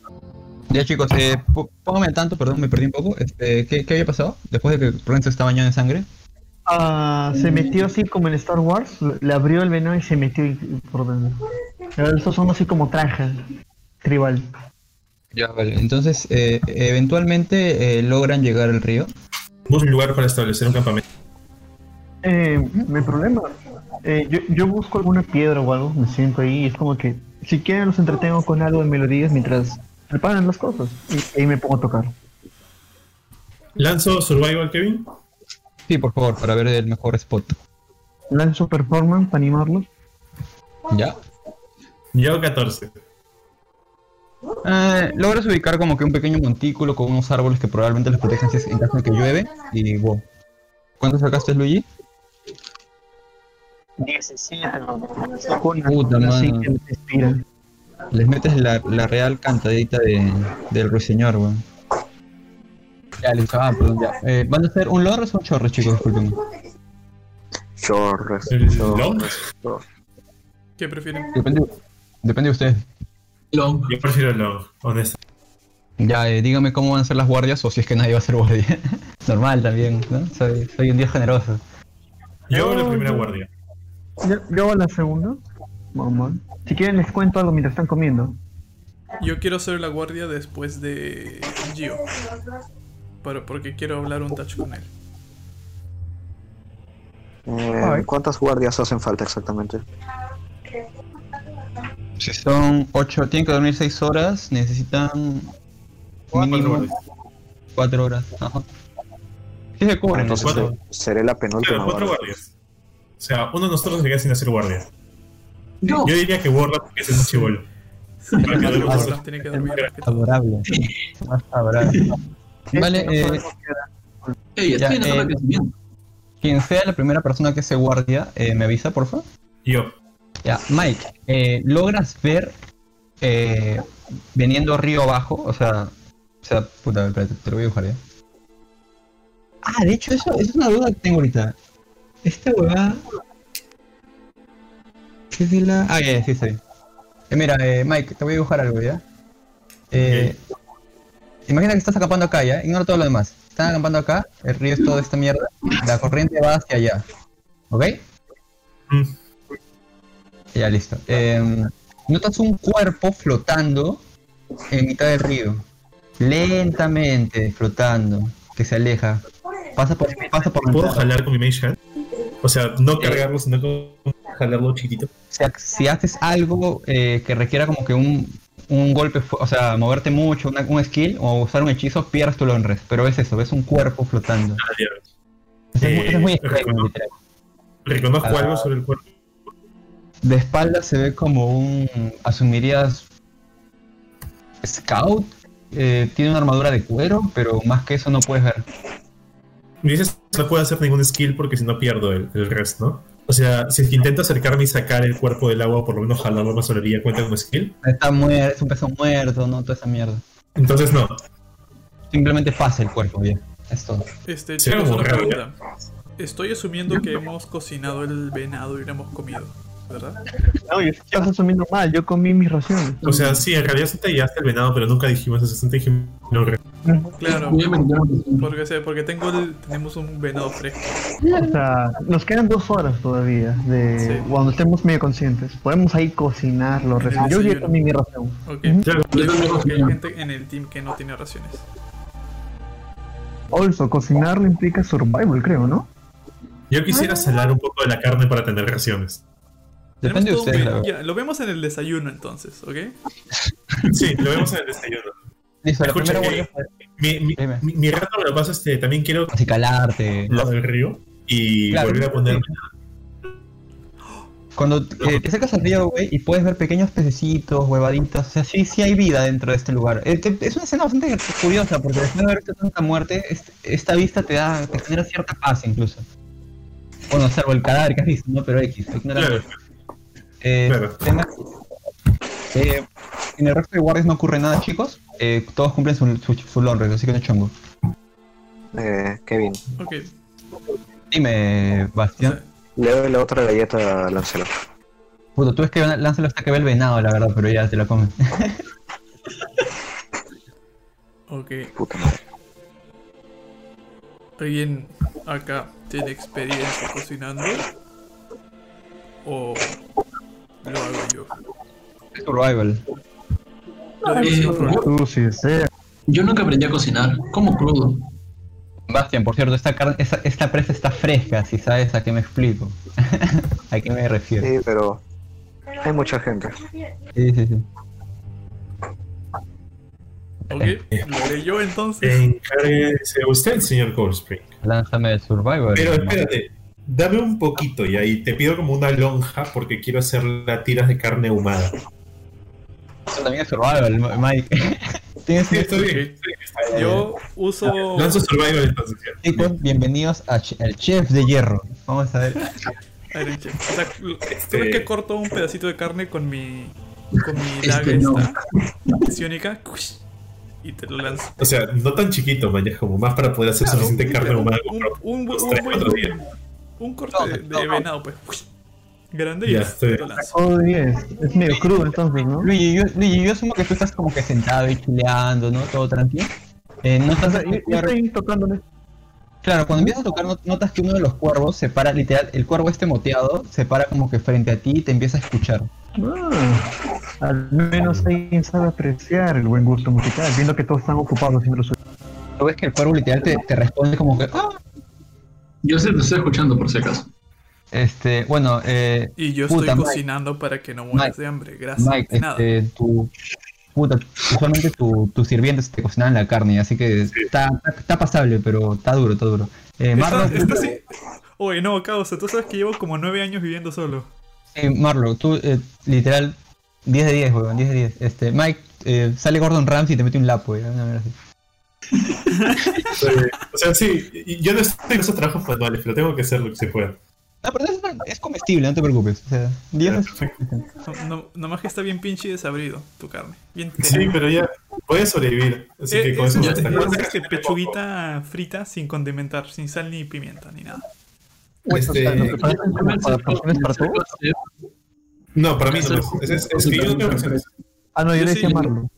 Ya chicos, eh, póngame al tanto, perdón, me perdí un poco. Este, ¿qué, ¿Qué había pasado? Después de que Renzo está bañado en sangre. Ah, se metió así como en Star Wars, le abrió el veneno y se metió y- por dentro. Estos son así como trajes tribal. Ya, vale. Entonces, eh, eventualmente eh, logran llegar al río. Busca un lugar para establecer un campamento. Eh, no hay problema. Eh, yo, yo busco alguna piedra o algo, me siento ahí y es como que si quieren los entretengo con algo de melodías mientras preparan las cosas. Y ahí me pongo a tocar. Lanzo Survival, Kevin. Sí, por favor, para ver el mejor spot. Lanzo performance para animarlos. ¿Ya? Yo 14. Eh, logras ubicar como que un pequeño montículo con unos árboles que probablemente los protejan si es- en caso de que llueve. Y wow. ¿Cuánto sacaste, Luigi? 17. Saco una Puta una Les metes la, la real cantadita de, del ruiseñor, weón. Ya, listo. Ah, perdón, ya. Eh, ¿Van a hacer un logro o un chorro, chicos? Disculpen. Chorres, ¿El chorres, long? chorres. ¿Qué prefieren? Depende, depende de ustedes. Long. Yo prefiero el long, honesto. Ya, eh, dígame cómo van a ser las guardias o si es que nadie va a ser guardia. [laughs] Normal también, ¿no? Soy, soy un día generoso. Yo hago la primera guardia. Yo, yo hago la segunda. Si quieren les cuento algo mientras están comiendo. Yo quiero ser la guardia después de Gio. Pero porque quiero hablar un touch con él. Eh. ¿Cuántas guardias hacen falta exactamente? Si son 8, tienen que dormir 6 horas, necesitan mínimo guardias. 4 horas. Ajá. ¿Qué se cubren? Entonces cuatro. seré la penúltima Claro, cuatro guardia. guardias. O sea, uno de nosotros se queda sin hacer guardia. Yo. Yo diría que Warlock porque es un chivolo. Sí, Para que tiene que dormir. Más. Vale, eh. Ey, Ya, eh, quien sea la primera persona que se guardia, eh, me avisa, por favor. Yo. Ya, Mike, eh, ¿logras ver eh, veniendo río abajo? O sea, o sea, puta, espérate, te lo voy a dibujar ya. Ah, de hecho, eso, eso es una duda que tengo ahorita. Esta huevada. ¿Qué es de la.? Ah, ya, ya, sí, bien. Eh, mira, eh, Mike, te voy a dibujar algo, ¿ya? Eh, Imagina que estás acampando acá, ¿ya? Ignora todo lo demás. Están acampando acá, el río es toda esta mierda, la corriente va hacia allá. ¿Ok? Mm. Ya, listo. Em, notas un cuerpo flotando en mitad del río. Lentamente flotando, que se aleja. Pasa por, pasa por ¿Puedo jalar con mi Mage? O sea, no cargarlo, sino como jalarlo chiquitito. O sea, si haces algo eh, que requiera como que un, un golpe, o sea, moverte mucho, una- un skill o usar un hechizo, pierdes tu long rest. Pero es eso, ves un cuerpo flotando. Ah. Eso es, muy- eso es muy Eh, extremo, reconozco. Ah. algo sobre el cuerpo. De espalda se ve como un. Asumirías. Scout. Eh, tiene una armadura de cuero, pero más que eso no puedes ver. ¿Me dices no puedo hacer ningún skill porque si no pierdo el, el resto, ¿no? O sea, si es que intento acercarme y sacar el cuerpo del agua, por lo menos jalarlo más solería, cuenta como skill. Está muerto, es un peso muerto, no toda esa mierda. Entonces no. Simplemente pasa el cuerpo, bien. Es todo. Este, Sí, chicos, una raro, pregunta. Estoy asumiendo que hemos cocinado el venado y lo hemos comido, ¿verdad? No, yo estás asumiendo mal, yo comí mis raciones. O sea, sí, en realidad sí te llevaste el venado, pero nunca dijimos eso, siempre dijimos no, Claro, porque, sé, porque tengo el- tenemos un venado fresco. O sea, nos quedan dos horas todavía de Sí. cuando estemos medio conscientes. Podemos ahí cocinarlo. Recién. Yo ya comí mi ración. Ok. Ujú. Claro, Yo que hay gente en el team que no tiene raciones. Also, cocinarlo implica survival, creo, ¿no? Yo quisiera salar un poco de la carne para tener raciones. Depende de un ya, lo vemos en el desayuno entonces, ¿ok? [laughs] Sí, lo vemos en el desayuno. Listo, la Escucha, primera Mi, mi, mi, mi rato me lo paso, este, también quiero acicalarte. lado del río y Claro. volver a ponerme. Cuando eh, te acercas al río, güey, y puedes ver pequeños pececitos, huevaditas, o sea, sí, sí hay vida dentro de este lugar. Eh, es una escena bastante curiosa, porque después de haber visto tanta muerte, es- esta vista te da, te genera cierta paz incluso. Bueno, salvo el cadáver que has visto, ¿no? Pero X. Claro, Eh, Claro. tema- eh, en el resto de guardias no ocurre nada, chicos. Eh, todos cumplen su, su, su lonre, así que no es chongo. Eh, Kevin, Ok. Dime, O Bastián. sea, le doy la otra galleta a Lancelot. Puto, tú es que lánzalo hasta que ve el venado, la verdad, pero ya te lo comes. [laughs] ok. Puta madre. ¿Alguien acá tiene experiencia cocinando? ¿O lo hago yo? Survival. Eh, sea. Yo nunca aprendí a cocinar, como crudo. Bastian, por cierto, esta, carne, esta, esta presa está fresca, si sabes a qué me explico. [laughs] ¿A qué me refiero? Sí, pero hay mucha gente. Sí, sí, sí. Ok, lo haré yo entonces. Encárguese usted, señor Goldspring. Lánzame el Survival. Pero espérate, dame un poquito y ahí te pido como una lonja porque quiero hacer las tiras de carne ahumada. Eso también es Survival, Mike. Tienes Sí, [laughs] estoy bien. Yo uso. Lanzo Survival entonces. Chicos, bienvenidos a Ch- al Chef de Hierro. Vamos a ver. Iron Chef. O sea, Este- que corto un pedacito de carne con mi. con mi daga Este no. esta. Ciónica. Y te lo lanzo. O sea, no tan chiquito, man, como más para poder hacer suficiente carne un, ahumada. un, un, un tres, buen-. Un corte No, de, no, de no. venado, pues. Grande y Ya, lo estoy-. Oh, 10. Es medio crudo entonces, ¿no? Luigi, yo, Luigi, yo asumo que tú estás como que sentado y chileando, ¿no? Todo tranquilo. Eh, O notas, sea, yo, yo estoy tocándole. Claro, cuando empiezas a tocar not- notas que uno de los cuervos se para, literal, el cuervo este moteado se para como que frente a ti y te empieza a escuchar. Ah, al menos alguien sabe apreciar el buen gusto musical, viendo que todos están ocupados haciendo lo suyo. Tú ves que el cuervo literal te, te responde como que, ah, Yo sé, te estoy escuchando por si acaso. este, bueno, eh, Y yo Puta, estoy Mike. cocinando para que no mueras Mike. de hambre. Gracias. Mike, De nada. este, tu, puta, usualmente tu, tus sirvientes te cocinan la carne, así que está, está, está pasable, pero está duro, está duro. Eh, Marlo, está así- Oye, no, causa, tú sabes que llevo como nueve años viviendo solo. eh, Marlo, tú, eh, literal, 10 de 10, weón, 10 de 10. Este, Mike, eh, sale Gordon Ramsay y te mete un lapo, weón, una mierda así. Eh, o sea, sí, yo no estoy en esos trabajos manuales, pero tengo que hacer lo que se pueda. No, pero es, es comestible, no te preocupes. O sea, 10 es... No, no- nomás que está bien pinche y desabrido tu carne. Bien Sí, pero ya voy a sobrevivir. Así que Eh, con es, eso es- basta. es, este, pechuguita frita sin condimentar, sin sal ni pimienta ni nada. Este, ¿Nos preparan como para porciones para todos? No, para mí no es. Es, es que yo no tengo. Ah, no, yo, Yo le sí,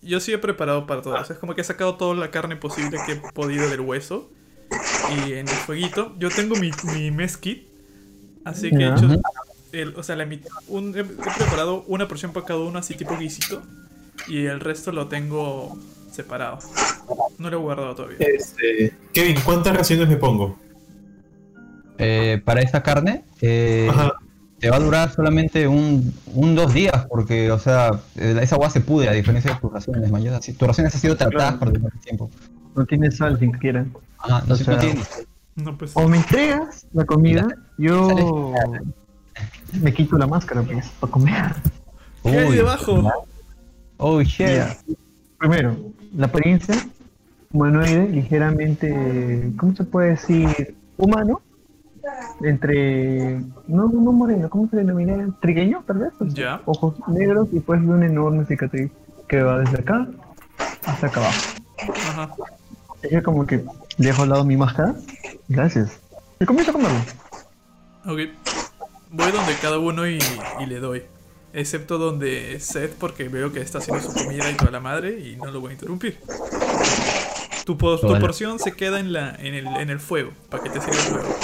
yo sí he preparado para todos. Es como que he sacado toda la carne posible que he podido del hueso. Y en el fueguito, yo tengo mi, mi mess kit. Así que he hecho. el- o sea, la mit- un- he, he preparado una porción para cada uno, así tipo guisito. Y el resto lo tengo separado. No lo he guardado todavía. Este, Kevin, ¿cuántas raciones me pongo? Eh, para esa carne, eh, Ajá. Te va a durar solamente un, un dos días, porque, o sea, eh, esa agua se pude, a diferencia de tus raciones, mayor. Si tus raciones han sido tratadas Claro. por el tiempo. No tiene sal, sin que quieran. Ajá, no, O sé, sea, no tiene- No, pues. O me entregas la comida, yo me quito la máscara, pues, para comer. ¿Qué hay Uy, debajo? Oh, shit. Ya. Primero, la apariencia humanoide ligeramente, ¿cómo se puede decir? humano, entre, no, no moreno, ¿cómo se denomina? Trigueño, tal vez. Ya. Ojos negros y pues una enorme cicatriz que va desde acá hasta acá abajo. Ajá. Es como que dejo al lado mi máscara. Gracias. Y comienzo a comerlo. Ok. Voy donde cada uno y, y le doy. Excepto donde Seth, porque veo que está haciendo su comida y toda la madre y no lo voy a interrumpir. Tu, po- tu Vale. porción se queda en, la, en, el, en el fuego, para que te sirva el fuego.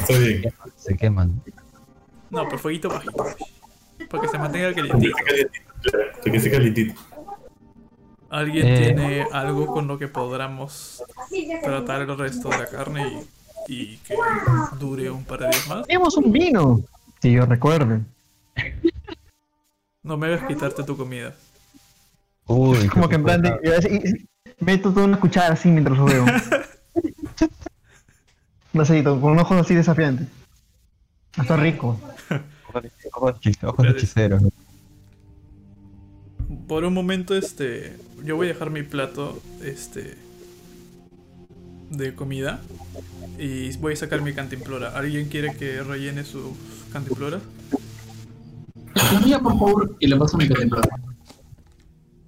Está bien. Se queman. No, por fueguito bajito. Para que se mantenga calientito. claro, que esté calientito. ¿Alguien Eh. tiene algo con lo que podamos tratar el resto de la carne y, y que dure un par de días más? Tenemos un vino. Si yo recuerdo. No me hagas quitarte tu comida. Uy, Como que en plan de. y- y- Meto toda una cuchara así mientras lo veo. [laughs] No sé, con un ojo así desafiante. Está rico. Ojos hechiceros. Por un momento, este. Yo voy a dejar mi plato. Este. De comida. Y voy a sacar mi cantimplora. ¿Alguien quiere que rellene su cantimplora? La mía, por favor, y le paso mi cantimplora.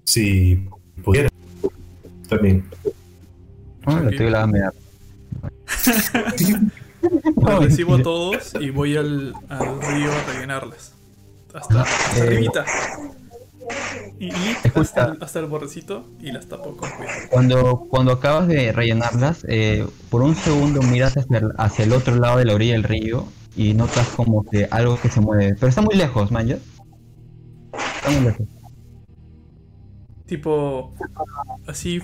Si pudiera. También. Ah, la estoy. [laughs] Los recibo a todos y voy al, al río a rellenarlas. Hasta, hasta Eh. arribita. Y, hasta, el- hasta el bordecito y las tapo con cuidado. Cuando, cuando acabas de rellenarlas, eh, por un segundo miras hacia el, hacia el otro lado de la orilla del río y notas como que algo que se mueve. Pero está muy lejos, man, ¿ya? Está muy lejos. Tipo. Así.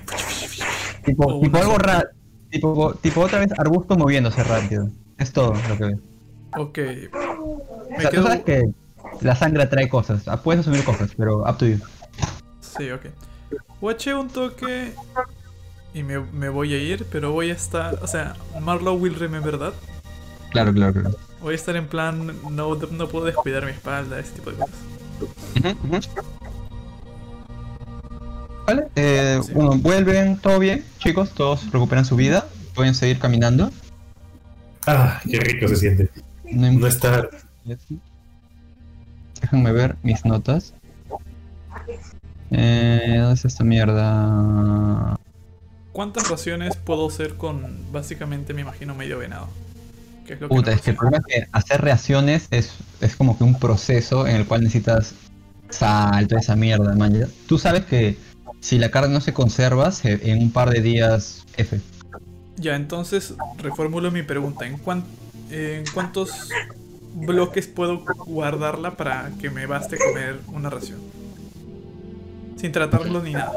Tipo, O tipo algo raro. Tipo, tipo otra vez arbusto moviéndose rápido. Es todo lo que ves. Ok. O Me sea, tú quedo. sabes que la sangre atrae cosas. Ah, Puedes asumir cosas, pero up to you. Sí, ok. Watché un toque. Y me, me voy a ir, pero voy a estar. O sea, Marlow will remember that. Claro, claro, claro. Voy a estar en plan. No, no puedo descuidar mi espalda, ese tipo de cosas. Vale, eh, Sí. bueno, vuelven, todo bien, chicos, todos recuperan su vida, pueden seguir caminando. Ah, qué rico se siente. No No estar. Déjenme ver mis notas. Eh, ¿Dónde está esta mierda? ¿Cuántas raciones puedo hacer con básicamente, me imagino, medio venado? Que es lo que Puta, no es que el problema es que hacer reacciones es, es como que un proceso en el cual necesitas sal, toda esa mierda, man. ya. Tú sabes que si la carne no se conserva, se- en un par de días, F. Ya, entonces reformulo mi pregunta. ¿En, cuán- ¿En cuántos bloques puedo guardarla para que me baste comer una ración? Sin tratarlo ni nada.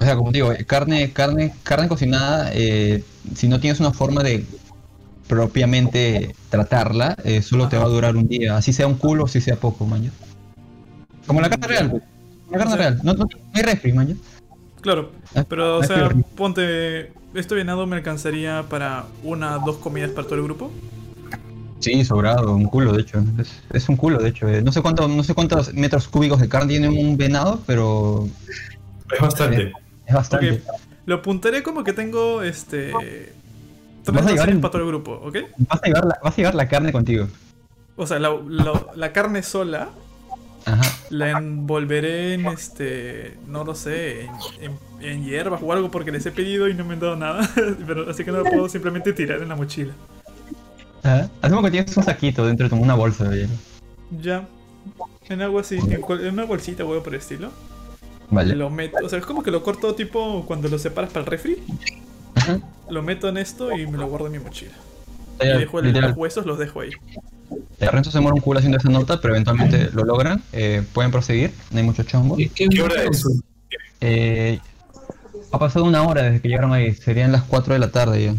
O sea, como digo, carne, carne, carne cocinada, eh, si no tienes una forma de propiamente tratarla, eh, solo te va a durar un día, así sea un culo, así sea poco, maño. Como la carne real, La carne O sea- real, no, no, no hay refri, maño. Claro, Ah, pero o ah, sea, claro. ponte... ¿Esto venado me alcanzaría para una dos comidas para todo el grupo? Sí, sobrado, un culo, de hecho. Es, es un culo, de hecho. eh. No sé cuánto, no sé cuántos metros cúbicos de carne tiene un venado, pero Es bastante. es bastante. Lo apuntaré como que tengo este... Tres Vas a llevar el- para todo el grupo, ¿ok? Vas a llevar la, vas a llevar la carne contigo. O sea, la, la- la carne sola Ajá. la envolveré en este... No lo sé, en, en- en hierbas o algo porque les he pedido y no me han dado nada. [laughs] Pero así que no lo puedo simplemente tirar en la mochila. Ajá. Hacemos que tienes un saquito dentro de una bolsa de hielo. Ya. En algo así, en, en una bolsita o algo por el estilo. Vale. Lo meto, o sea, es como que lo corto tipo cuando lo separas para el refri. Ajá. Lo meto en esto y me lo guardo en mi mochila. Y dejo el- los huesos, los dejo ahí. Renzo se muere un culo haciendo esa nota, pero eventualmente lo logran. Eh, pueden proseguir, no hay mucho chongo. ¿Qué, qué- ¿Qué hora es? Eh, ha pasado una hora desde que llegaron ahí, serían las 4 de la tarde ya.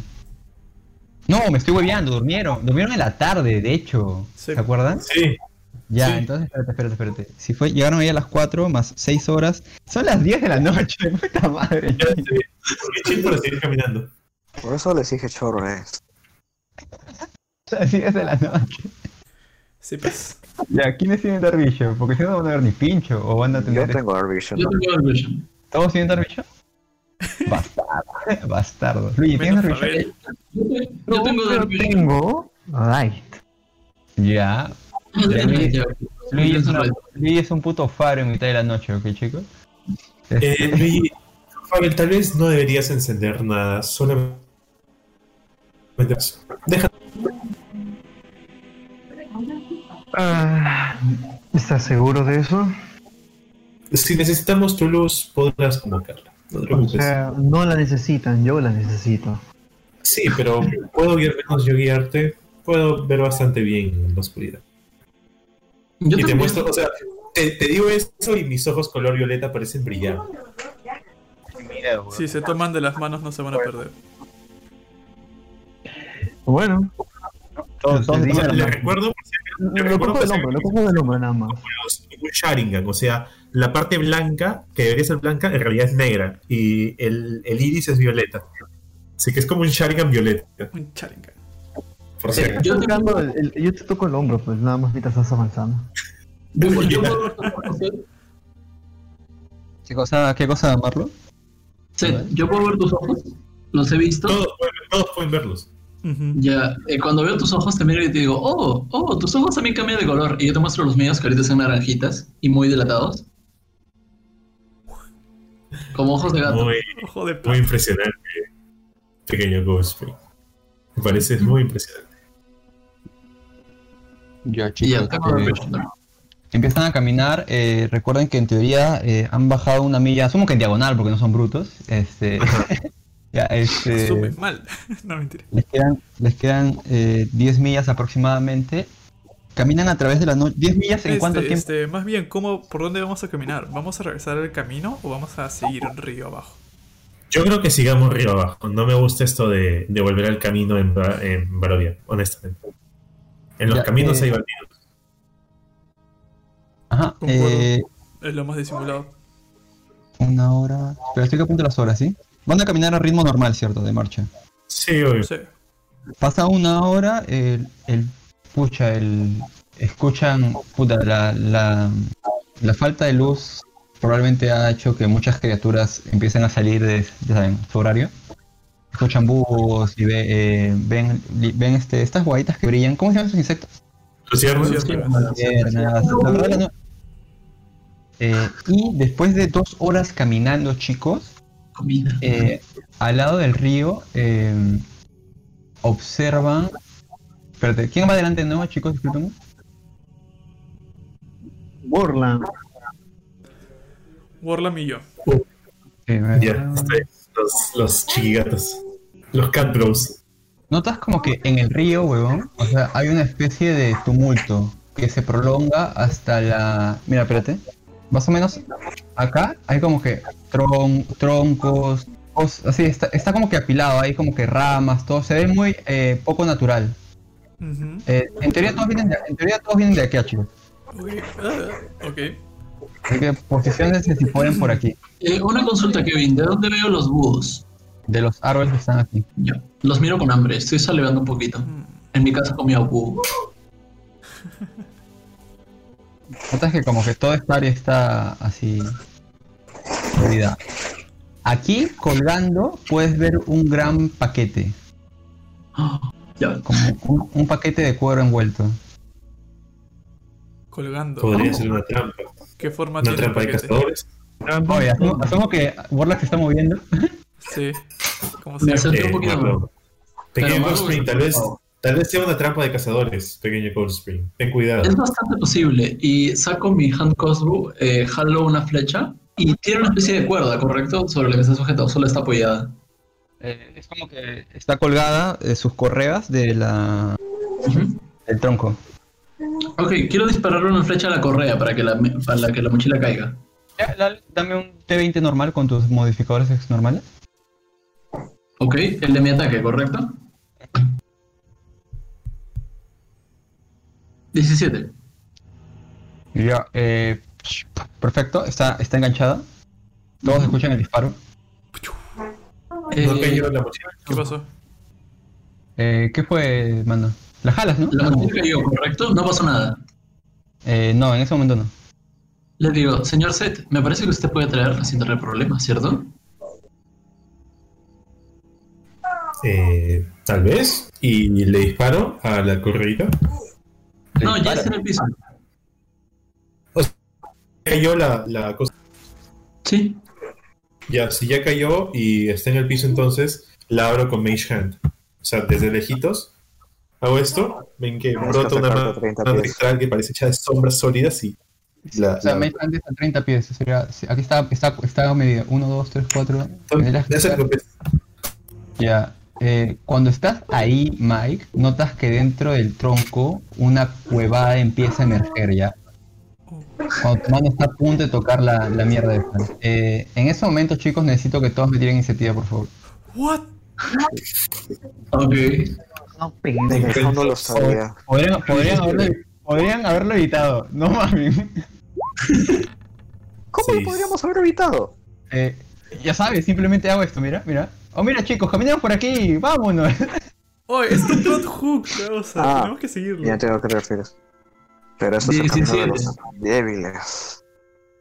No, me estoy hueveando, durmieron. Durmieron en la tarde, de hecho. Sí. ¿Se acuerdan? Sí. Ya, Sí. entonces espérate, espérate, espérate. Si fue, llegaron ahí a las 4 más 6 horas, son las 10 de la noche, [laughs] puta madre. Estoy. Seguir caminando. Por eso les dije chorro es. Las 10 de la noche. Sí, pues. Ya, ¿quiénes tienen Dark Vision? Porque si no no van a ver ni pincho o van a Yo tener. tengo Dark Vision. Yo tengo el Vision. ¿Todos tienen Dark Vision? [laughs] Bastardo. [laughs] Bastardo. Luigi, ¿tienes revision? Fabel. Yo tengo Dark Vision. tengo Light. Ya. Luigi es, una- Right. Luigi es un puto faro en mitad de la noche, ¿ok, chicos? Este, Eh, Luigi, Fabel, tal vez no deberías encender nada, solamente. Deja. Ah, ¿Estás seguro de eso? Si necesitamos tu luz, podrás convocarla. No te O preocupes. sea, no la necesitan, yo la necesito. Sí, pero puedo guiar menos yo guiarte. Puedo ver bastante bien en la oscuridad. Yo y te también. muestro, o sea, te, te digo eso y mis ojos color violeta parecen brillar. Si se toman de las manos no se van a perder. Bueno, todos- todos te le recuerdo si lo recuerdo del hombro, lo cojo del hombro nada más. los- un Sharingan, o sea, la parte blanca, que debería ser blanca, en realidad es negra y el, el iris es violeta. Así que es como un Sharingan violeta. Un charinga. Por si acaso. Yo tocando el- el- yo te toco el hombro, pues nada más mientras estás avanzando. Yo, yo puedo ver tus ojos, Seth. ¿Qué cosa, qué cosa, Marlo? Seth, yo puedo ver tus ojos. Los he visto. Todos, pueden- todos pueden verlos. Ya, eh, cuando veo tus ojos te miro y te digo, oh, oh, tus ojos también cambian de color. Y yo te muestro los míos que ahorita son naranjitas y muy dilatados. Como ojos de gato. Muy, Ojo de muy plata. impresionante, pequeño Ghostface. Me parece muy impresionante. Ya, Y ya, chicos. eh, empiezan a caminar. eh, recuerden que en teoría eh, han bajado una milla, asumo que en diagonal porque no son brutos. Este, [laughs] ya, este, mal. [laughs] no, mentira. les quedan, les quedan eh, 10 millas aproximadamente. Caminan a través de la noche. ¿10 millas en Este, cuánto tiempo? este, más bien, ¿cómo, ¿por dónde vamos a caminar? ¿Vamos a regresar al camino o vamos a seguir río abajo? Yo creo que sigamos río abajo. No me gusta esto de, de volver al camino en, en Barovia, honestamente. En los Ya, caminos eh, hay bandidos. Ajá. Eh, Es lo más disimulado. una hora. Pero estoy que apunto las horas, ¿sí? Van a caminar a ritmo normal, ¿cierto? De marcha. Sí, obvio. Sí. Pasa una hora, el, el pucha, el escuchan, puta, la, la, la falta de luz probablemente ha hecho que muchas criaturas empiecen a salir de, ya saben, su horario. Escuchan búhos y ve- eh, ven, li- ven este, estas guaitas que brillan. ¿Cómo se llaman esos insectos? Verdad no- Eh, y después de dos horas caminando, chicos. Eh, al lado del río eh, observan. Espérate, ¿quién va adelante de nuevo, chicos? Discúlpenme. Borland. Warlam y yo. ya, estoy. Los, los chiquigatos. Los cat bros. Notas como que en el río, huevón, o sea, hay una especie de tumulto que se prolonga hasta la. Mira, espérate. Más o menos acá hay como que tron- troncos, cos- así, está, está como que apilado, hay como que ramas, todo. Se ve muy eh, poco natural. Eh, en, teoría todos vienen de, en teoría todos vienen de aquí, chicos. Ok. [laughs] ok. Así que posiciones si ponen por aquí, Eh, una consulta, Kevin. ¿De dónde veo los búhos? de los árboles que están aquí. Yo. Los miro con hambre. Estoy salivando un poquito. Mm. En mi casa comía búho. Notas que como que toda esta área está así Aquí colgando puedes ver un gran paquete, Ah, como un, un paquete de cuero envuelto. Colgando. Podría ser una trampa. ¿Qué forma Una tiene el trampa de cazadores. Oye, asumo, asumo que Warlock se está moviendo. Sí. ¿Cómo Me se Eh, un poquito. bueno. Pequeño Cold Spring, tal vez, oh. tal vez sea una trampa de cazadores, pequeño Cold Spring. Ten cuidado. Es bastante posible. Y saco mi hand crossbow, eh, jalo una flecha y tiene una especie de cuerda, ¿correcto? Sobre la que está sujeto, solo está apoyada. Eh, es como que está colgada de sus correas de la, Ujú. del tronco. Ok, quiero dispararle una flecha a la correa para que la, para que la mochila caiga. Ya, dale, dame un T20 normal con tus modificadores ex normales. Ok, el de mi ataque, ¿correcto? 17. Ya, eh, perfecto, está, está enganchada. Todos escuchan el disparo. Eh, No cayó la mochila. ¿Qué pasó? Eh, ¿Qué fue, mano? La jalas, ¿no? la mochila cayó, ¿correcto? No pasó nada. Eh, no, en ese momento no. Le digo, señor Seth, me parece que usted puede traerla sin tener problemas, ¿cierto? Eh, tal vez. Y le disparo a la correita. No, ya está en el piso. Cayó la, la cosa. Sí. Ya, si ya cayó y está en el piso, entonces la abro con Mage Hand. O sea, desde lejitos. Hago esto. Ven que brota una mano 30 mano pies. cristal que parece hecha de sombras sólidas y. La, O sea, la- me antes a 30 pies. Sería, aquí está, está, está medida. 1, 2, 3, 4. Ya se lo que- Ya. eh, cuando estás ahí, Mike, notas que dentro del tronco una cuevada empieza a emerger ya. Cuando tu mano está a punto de tocar la, la mierda esta. Eh, en ese momento, chicos, necesito que todos me tiren iniciativa, por favor. What? Ok. No, pendejo. No lo sabía. Podrían, podrían, haberlo, podrían haberlo evitado. No mames. [laughs] ¿Cómo Sí. lo podríamos haber evitado? Eh, ya sabes, simplemente hago esto, mira, mira. Oh, mira chicos, caminamos por aquí, vámonos. Oye, es un [laughs] plot hook, o sea, Ah, tenemos que seguirlo. Ya entiendo a qué te refieres. Pero eso es el de los 17. débiles.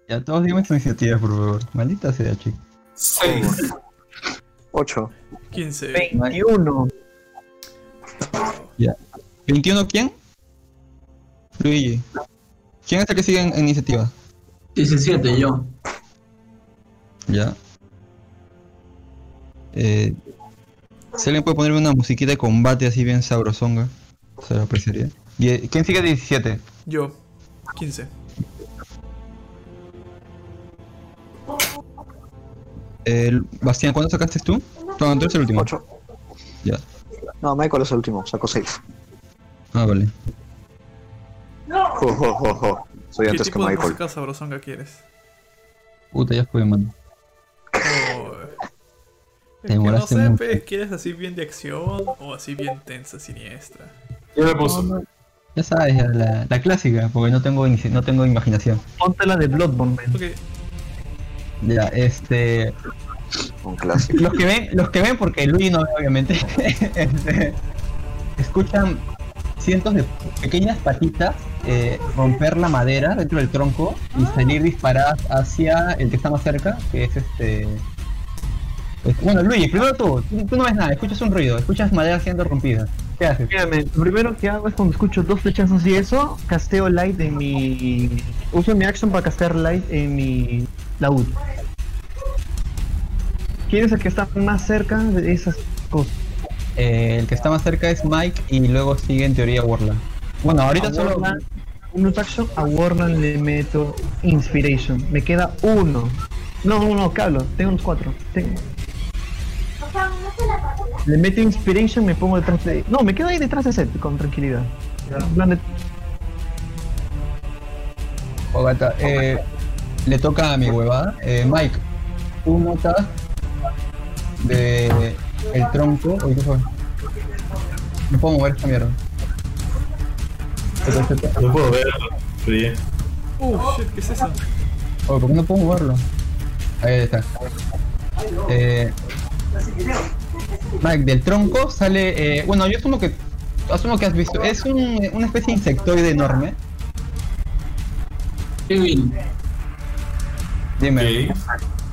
Ya todos díganme su iniciativa, por favor. Maldita sea, chicos. Seis. 8. 15. 21. ¿21 quién? Luigi. ¿Quién es el que sigue en, en iniciativa? 17, yo. Ya. Eh, si alguien puede ponerme una musiquita de combate así bien sabrosonga, se lo apreciaría. ¿Quién sigue 17? Yo. 15. Eh, Bastián, ¿cuándo sacaste tú? No, tú eres el último. 8. Ya. No, Michael es el último, sacó 6. Ah, vale. Jo, jo, jo, jo. Soy ¿Qué antes que tipo de Michael. música sabrosonga quieres? Puta, ya fue, mano. Oh, Te es que no demoraste sé, mucho. ¿quieres así bien de acción o así bien tensa, siniestra? Ya me puso. Ya sabes, la, la clásica, porque no tengo, no tengo imaginación. Ponte la de Bloodborne, man. Ya, este. Un clásico. Los que ven, los que ven, porque Luigi no ve, obviamente, [laughs] este, escuchan cientos de pequeñas patitas eh, romper la madera dentro del tronco y salir disparadas hacia el que está más cerca, que es este. Bueno, Luigi, primero tú, tú, no ves nada, escuchas un ruido, escuchas madera siendo rompida. ¿Qué haces? Mírame, lo primero que hago es cuando escucho dos flechazos y eso, casteo light en mi. Uso mi action para castear light en mi laúd. ¿Quién es el que está más cerca de esas cosas? Eh, el que está más cerca es Mike y luego sigue en teoría Warla. Bueno, ahorita A solo. Warland, un action, a Warland le meto Inspiration. Me queda uno. No, no, no, Carlos, tengo los cuatro. Tengo- Le meto Inspiration, me pongo detrás de. No, me quedo ahí detrás de Seth con tranquilidad. Eh, le toca a mi huevada. Eh, Mike, tú notas de el tronco. Uy, ¿qué fue? No puedo mover esta mierda. Pero, No puedo verlo. Ya. Uh, shit, ¿qué es eso? ¿Por qué no puedo moverlo? Ahí está. Eh, Mike, del tronco sale. eh, bueno, yo asumo que. Asumo que has visto. Es un- una especie de insectoide enorme. Kevin, Dime. Ok.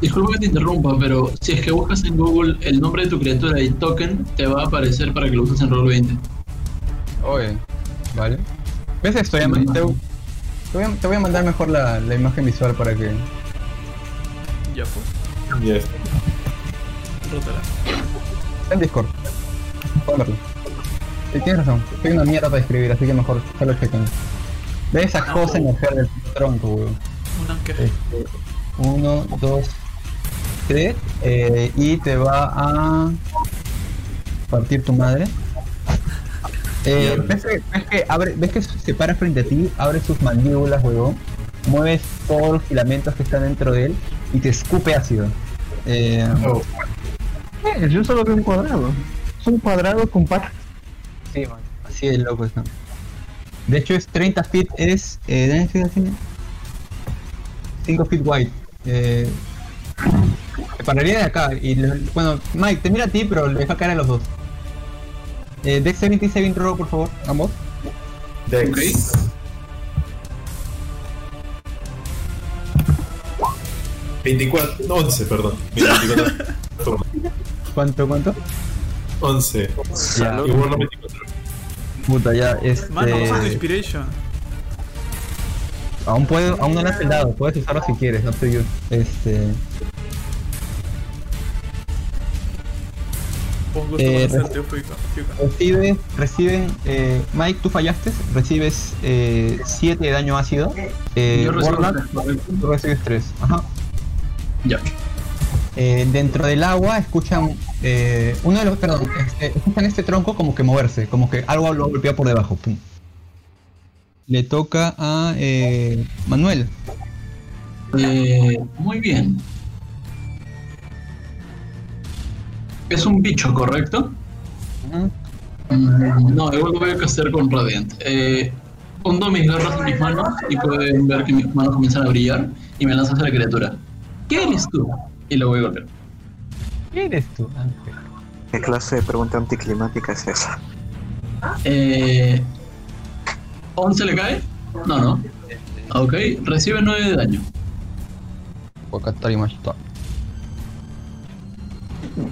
disculpa que te interrumpa, pero si es que buscas en Google el nombre de tu criatura y token, te va a aparecer para que lo uses en Roll20. Oye, vale. ¿Ves esto? Ya, te, te voy a, te voy a mandar mejor la, la imagen visual para que. Ya pues, Ya. Rótala. En Discord. Pueden verlo. Sí, tienes razón. Soy una mierda para escribir, así que mejor solo chequen. Ve esa cosa emerger del tronco, weón. Un ángel. Este, uno, dos, tres. eh, y te va a partir tu madre. Eh, ¿ves, que, ves, que abre, ves que se para frente a ti, abre sus mandíbulas, huevón, mueves todos los filamentos que están dentro de él y te escupe ácido. Eh, Oh, ¿Qué? Yo solo veo un cuadrado. Es un cuadrado con patas. Sí, man. Así de loco está. De hecho es 30 feet, es... Eh, ¿dónde estoy haciendo? 5 feet wide. Eh, me pararía de acá y... bueno, Mike, te mira a ti, pero le deja caer a los dos. Eh, Dex 70 saving throw, por favor, ambos. Dex. Ok. 24, 11, perdón. [laughs] 24. ¿Cuánto, cuánto? 11. Ya. Y Warlock 24. Puta, ya, este... Mano, usa tu inspiration. Aún puedo, aún no le has el dado, puedes usarlo si quieres, no te Este... Con gusto Eh. Recibes, reciben, eh, Mike, tú fallaste, recibes 7 de daño ácido. Eh, Yo recibo Warlock, tres, tú recibes 3. Ajá. Ya. Eh, dentro del agua escuchan eh, uno de los, perdón, este, escuchan este tronco como que moverse, como que algo lo golpea por debajo. pum. Le toca a eh, Manuel. Eh, muy bien. Es un bicho, ¿correcto? Mm, No, igual lo voy a castear con Radiant. Eh, hundo mis garras en mis manos y pueden ver que mis manos comienzan a brillar y me lanzas a la criatura. ¿Qué eres tú? Y lo voy a golpear. ¿Qué eres tú, Ángel? ¿Qué clase de pregunta anticlimática es esa? Eh, ¿11 le cae? No, no. Ok, recibe 9 de daño.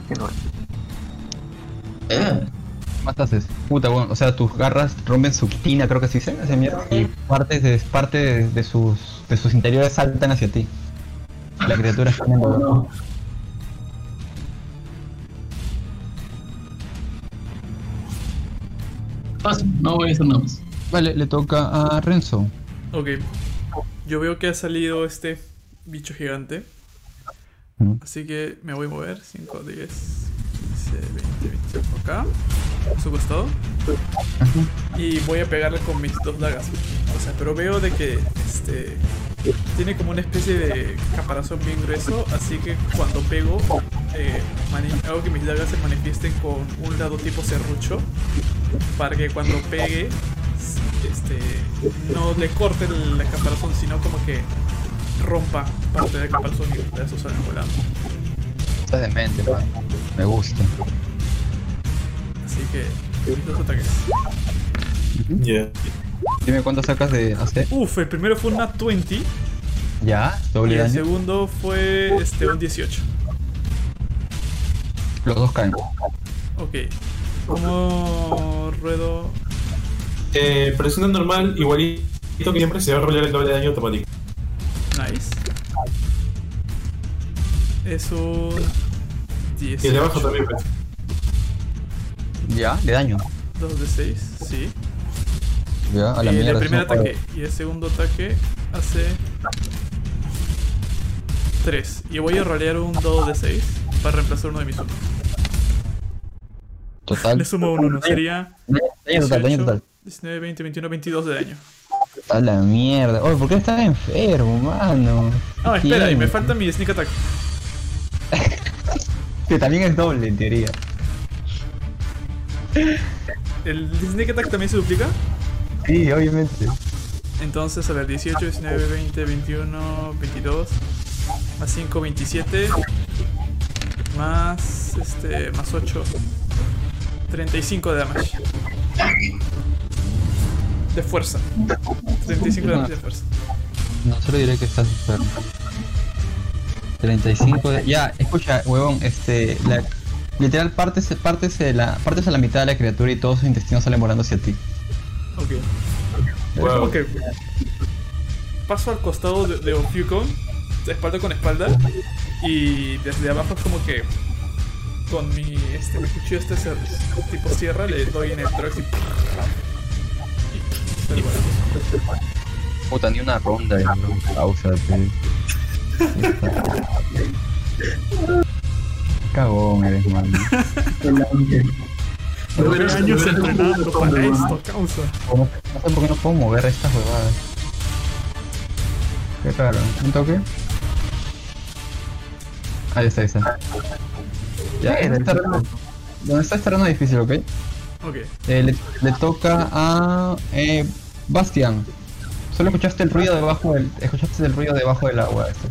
Que no- Eh, más haces? Puta, bueno, o sea, tus garras rompen su quitina, creo que se dice, esa mierda, y partes de, parte de, de sus, de sus interiores saltan hacia ti. La criatura está en el dolor. no. Paso, no voy a hacer nada más. Vale, le toca a Renzo. Ok. Yo veo que ha salido este bicho gigante. Así que me voy a mover. 5, 10, 15, 20, 25 acá. Su costado. Y voy a pegarle con mis dos dagas. O sea, pero veo de que este tiene como una especie de caparazón bien grueso. Así que cuando pego, eh, hago que mis dagas se manifiesten con un lado tipo serrucho. Para que cuando pegue, este, no le corte el caparazón, sino como que rompa parte del caparazón y los pedazos salen volando. Estás demente, man. Me gusta. Así que, ataques. Dime cuánto sacas de AC. Uf, el primero fue una 20 Ya, y doble el daño. segundo fue este, un 18. Los dos caen. Ok. ¿Cómo ruedo? Eh, presión normal, igualito que siempre, se va a rolar el doble de daño automático. Nice. Es un Y el de abajo 18. también, pues. Ya, de daño. 2 de 6, sí. Ya, a la y mierda. el primer ataque y el segundo ataque hace 3. Y voy a rolear un 2 de 6 para reemplazar uno de mis unos. Total. Le sumo un 1, sería Daño total, daño 18, total. 19, 20, 21, 22 de daño. A la mierda. Oye, ¿por qué estás enfermo, mano? Ah, ¿Qué espera, y me falta mi sneak attack. [laughs] Que también es doble, en teoría. ¿El sneak attack también se duplica? Sí, obviamente. Entonces, a ver, 18, 19, 20, 21, 22, más 5, 27, más, este, más 8, 35 de damage. De fuerza. 35 de damage de fuerza. No, solo diré que estás enfermo. 35 de... Ya, escucha, huevón, este... La... Literal, partes, partes, de la, partes a la mitad de la criatura y todos sus intestinos salen volando hacia ti. Ok. Wow. como que paso al costado de, de Ophiucon, espalda con espalda, y desde abajo es como que con mi, este, mi cuchillo este ser- tipo sierra le doy en el tórax y... y. Puta, ni una ronda de pausa, Cagón eres, mano. Nueve años entrenando para esto, causa. ¿Cómo? No sé por qué no puedo mover estas huevadas. Qué raro. ¿Un toque? Ahí está, ahí está. Ya, este terreno. ¿Dónde está este terreno difícil, ok? Ok. Eh, le, le toca a eh, Bastian. Solo escuchaste el ruido debajo del. Escuchaste el ruido debajo del agua este.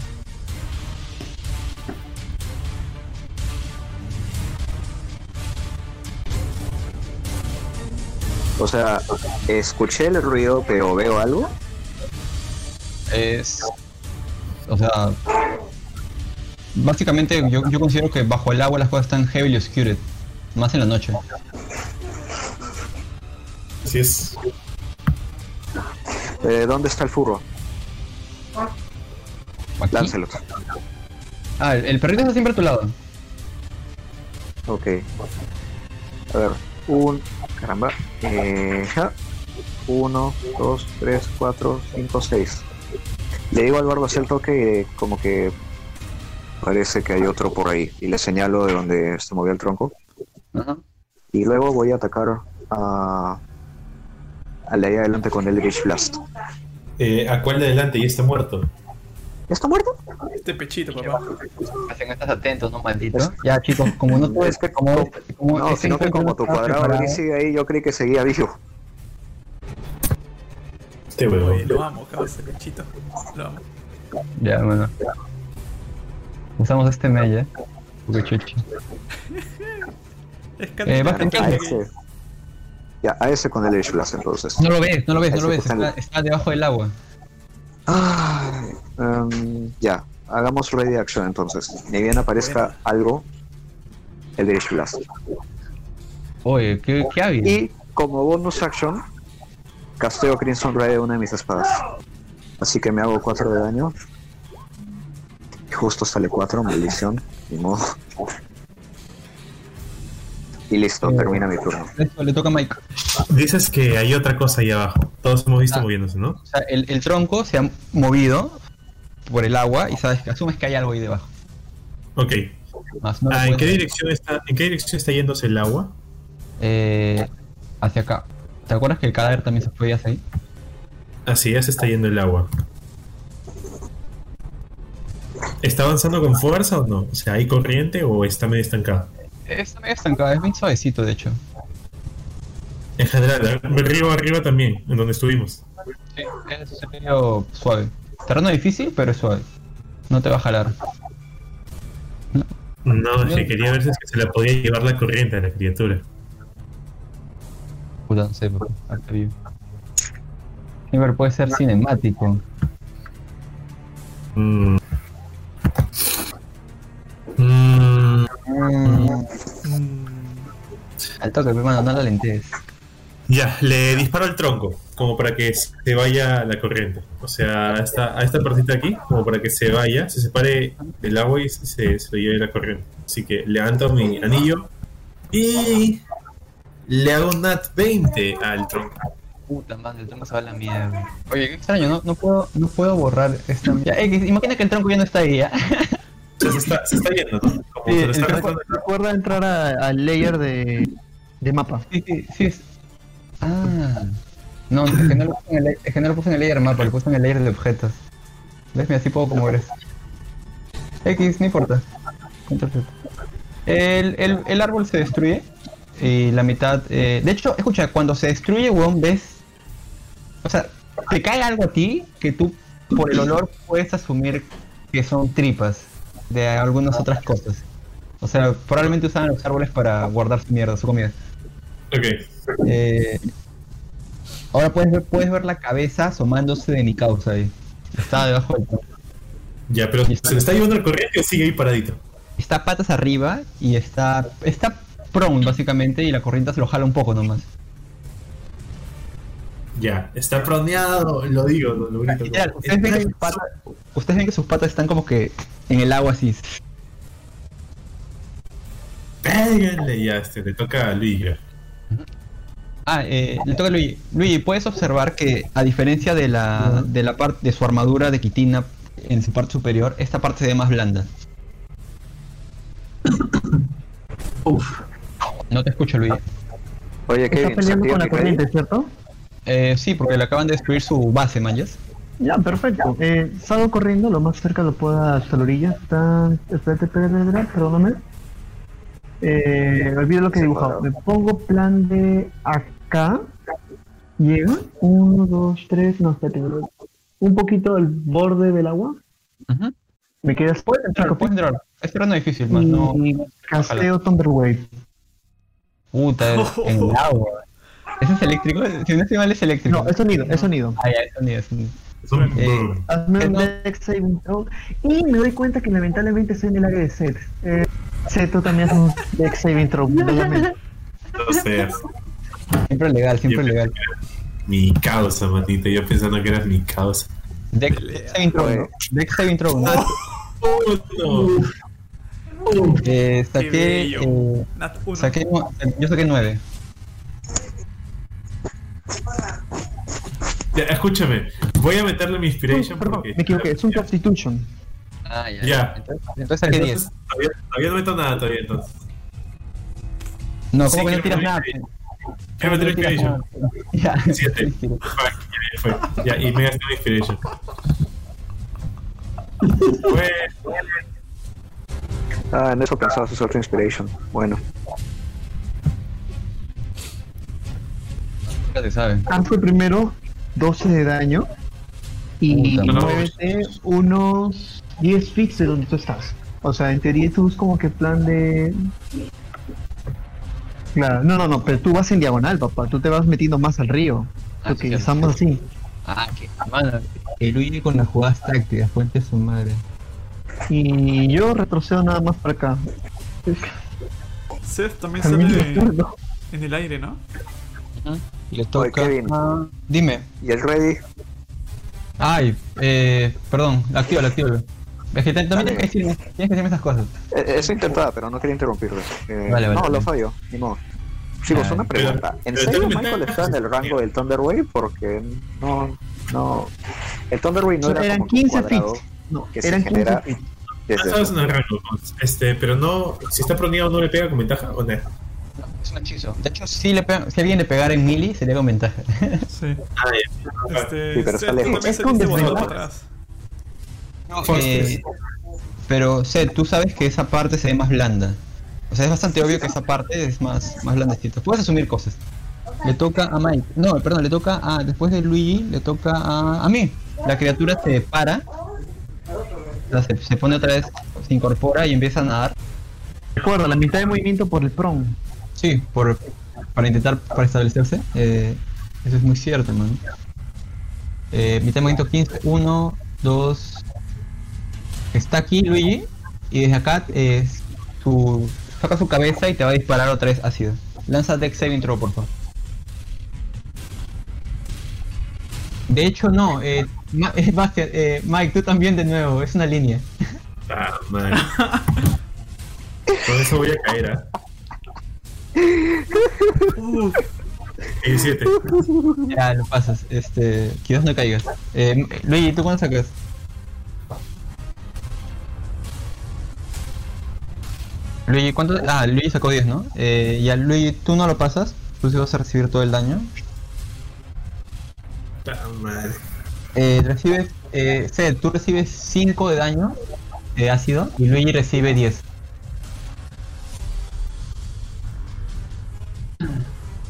O sea, escuché el ruido, pero veo algo. Es. O sea. Básicamente yo, yo considero que bajo el agua las cosas están heavily obscured. Más en la noche. Así es. Eh, ¿Dónde está el furro? Aquí. Láncelo. Ah, el, el perrito está siempre a tu lado. Ok. A ver, un. Caramba. Eh, ja. Uno, dos, tres, cuatro, cinco, seis. Le digo al bardo hacer el toque y como que parece que hay otro por ahí. Y le señalo de donde se movió el tronco. Ajá. Y luego voy a atacar a. A la de ahí adelante con el Eldritch Blast. Eh, ¿A cuál de adelante? Ya está muerto. ¿Ya está muerto? Este pechito, papá. Hacen estás atentos, ¿no, maldito? Ya, chicos, como no [laughs] Es que como, como No, este sino que como tu cuadrado ahí sigue ahí, yo creí que seguía vivo. Este huevo. Oye, lo amo, cabrón, este pechito. Lo amo. Ya, bueno. Usamos este mail, ¿eh? Porque chuchi. Es Eh, Candy. ese. Ya, a ese con el Eldritch Blast entonces. No lo ves, no lo ves, no lo ves. Ese está debajo del agua. Ah, em, ya, hagamos ready action entonces. Ni bien aparezca algo, el Eldritch Blast. Oye, qué, qué hábil. Y como bonus action, casteo Crimson Ray de una de mis espadas. Así que me hago 4 de daño. Y justo sale 4, maldición. Ni modo. Y listo, Eh. termina mi turno. Le toca a Mike. Dices que hay otra cosa ahí abajo. Todos hemos visto Ah. moviéndose, ¿no? O sea, el, el tronco se ha movido por el agua y sabes que asumes que hay algo ahí debajo. Ok. Más no lo Ah, ¿en, qué ver. dirección está, ¿En qué dirección está yéndose el agua? Eh, hacia acá. ¿Te acuerdas que el cadáver también se fue hacia ahí? Así ya se está yendo el agua. ¿Está avanzando con fuerza o no? O sea, ¿hay corriente o está medio estancado? Está medio estancado, es bien suavecito de hecho. En general, arriba arriba también, en donde estuvimos. Sí, es medio suave. Terreno difícil, pero es suave. No te va a jalar. No, es que quería ver si es que se la podía llevar la corriente a la criatura. Puta, no sé. Siempre puede ser cinemático. Mm. Mm, al toque, hermano, no la lentes. Ya, le disparo al tronco, como para que se vaya la corriente. O sea, a esta, a esta partita aquí, como para que se vaya, se separe del agua y se, se, lleve la corriente. Así que levanto mi anillo y le hago un nat 20 al tronco. Puta madre, el tronco se va a la mierda. Oye, qué extraño, no, no puedo, no puedo borrar esta ya, X, imagina que el tronco ya no está ahí, ¿ya? [laughs] Sea, se está, se está yendo, ¿no? Como Sí, se lo está gastando. recuerda entrar al layer de, de mapa. Sí, sí, sí. Es... Ah. No, es que no lo puse en el, es que no lo puse en el layer mapa, lo puse en el layer de objetos. ¿Ves? Mira, así puedo mover eso. X, no importa. El, el, el árbol se destruye y la mitad... eh, de hecho, escucha, cuando se destruye, weón, ves... O sea, te cae algo a ti que tú, por el olor, puedes asumir que son tripas de algunas otras cosas. O sea, probablemente usaban los árboles para guardar su mierda, su comida. Ok. Eh, ahora puedes ver, puedes ver la cabeza asomándose de mi causa ahí. Está debajo del tronco. Ya, pero ¿se le está llevando la corriente o sigue ahí paradito? Está patas arriba y está. está prone básicamente y la corriente se lo jala un poco nomás. Ya, está proneado, lo digo, lo. Literal, ustedes ven, que sus patas, ustedes ven que sus patas están como que en el agua así. Péguenle, ya, este, le toca a Luis. creo. Ah, eh, le toca a Luigi. Luigi, puedes observar que a diferencia de la, de la parte de su armadura de quitina en su parte superior, esta parte se ve más blanda. [coughs] Uf. No te escucho, Luigi. Oye, Está peleando ¿se con la corriente, ¿cierto? Eh, sí, porque le acaban de destruir su base, manjas. Ya, perfecto. Eh, salgo corriendo lo más cerca lo pueda hasta la orilla. Está... Espérate, espérate, espérate, perdóname. Eh, olvido lo que he dibujado. Me pongo plan de acá. Llega. Uno, dos, tres. No, espérate. Un poquito al borde del agua. Ujú. Me queda Puedes entrar, puedes entrar. Es no difícil, más no. y casteo Thunderwave. Puta, [laughs] en el agua. ¿Ese es eléctrico? Si no estoy mal, es eléctrico. No, es sonido, es sonido. Ah, ya, es sonido, es sonido. Es un- Eh, Hazme un no. dex saving throw. Y me doy cuenta que lamentablemente estoy en el área de set. Eh, Sí, tú también haces un deck saving throw. obviamente. Seas Siempre legal, siempre Yo- legal. mi causa, matito. Yo pensando que eras mi causa. Deck saving throw, ¿no? Deck saving throw, ¿no? Oh, no. Eh, Qué saqué. Eh, Nat 1. saqué yo saqué 9. Ya, escúchame. Voy a meterle mi inspiration Perdón, porque. me equivoqué, es un Constitution. Ah, ya. Ya. Entonces, entonces 10. Entonces, todavía, todavía no meto nada todavía entonces. No, sí, ¿cómo que no tiras nada? Quiero meter ¿Cómo que no inspiration. nada? Ya. Siete. [laughs] Ya, fue. Ya, y me gasté mi inspiration. Pues, Ah, en eso pensabas usar tu inspiration. Bueno, Ya se sabe. Ah, fue primero 12 de daño y Puta madre. muévete unos 10 feet de donde tú estás. O sea, en teoría tú es como que plan de... Claro, no, no, no, pero tú vas en diagonal, papá. Tú te vas metiendo más al río. Ah, Porque sí, estamos así. Ah, que mano, el Luigi con las jugadas tácticas, fuente su madre. Y yo retrocedo nada más para acá. Seth también También sale en el aire, ¿no? Y le toca. Kevin. a- Dime. y el ready, Ay, eh, perdón, activo, activo. Es que también tienes que, decirme, tienes que decirme esas cosas. eh, eso intentaba, pero no quería interrumpirlo. Eh, Vale, vale, no, vale. lo fallo, ni modo. Chicos, Ah, una pregunta. ¿En pero serio Michael está en el rango del Thunder Wave? Porque no, no... El Thunder Wave no era eran como que un 15 feet. cuadrado No, que se eran 15 genera feet. eso. en el rango. Este, pero no. Si está proneado, no le pega con ventaja o no. No, es un hechizo. De hecho, si, le si alguien le pegara en melee, sería con ventaja. [laughs] Sí. Ah. Este, Sí, pero está lejos. Es con desventaja. atrás. Eh, pero, Seth, tú sabes que esa parte se ve más blanda. O sea, es bastante obvio que esa parte es más, más blandecita. Puedes asumir cosas. Le toca a Mike. No, perdón, le toca a. Después de Luigi, le toca a. A mí. La criatura se para. o sea, se, se pone otra vez, se incorpora y empieza a nadar. Recuerda, la mitad de movimiento por el prong. Sí, por, para intentar para establecerse. Eh, eso es muy cierto, man. Eh, mitad de movimiento 15, 1, 2. Está aquí Luigi. Y desde acá eh, su, saca su cabeza y te va a disparar otra vez ácido. Lanza Dex Saving Throw, por favor. De hecho, no. Eh, Ma- eh, Mike, tú también de nuevo. Es una línea. Ah, madre. Con eso voy a caer, ¿ah? Uh, 17. Ya, lo pasas. Este, quizás no caigas. Eh, Luigi, ¿tú cuánto sacas? Luigi, ¿cuánto? Ah, Luigi sacó 10, ¿no? Eh, ya, Luigi, tú no lo pasas. Tú sí vas a recibir todo el daño. Madre. Eh, recibes, eh, Seth, tú recibes 5 de daño de ácido y Luigi recibe 10.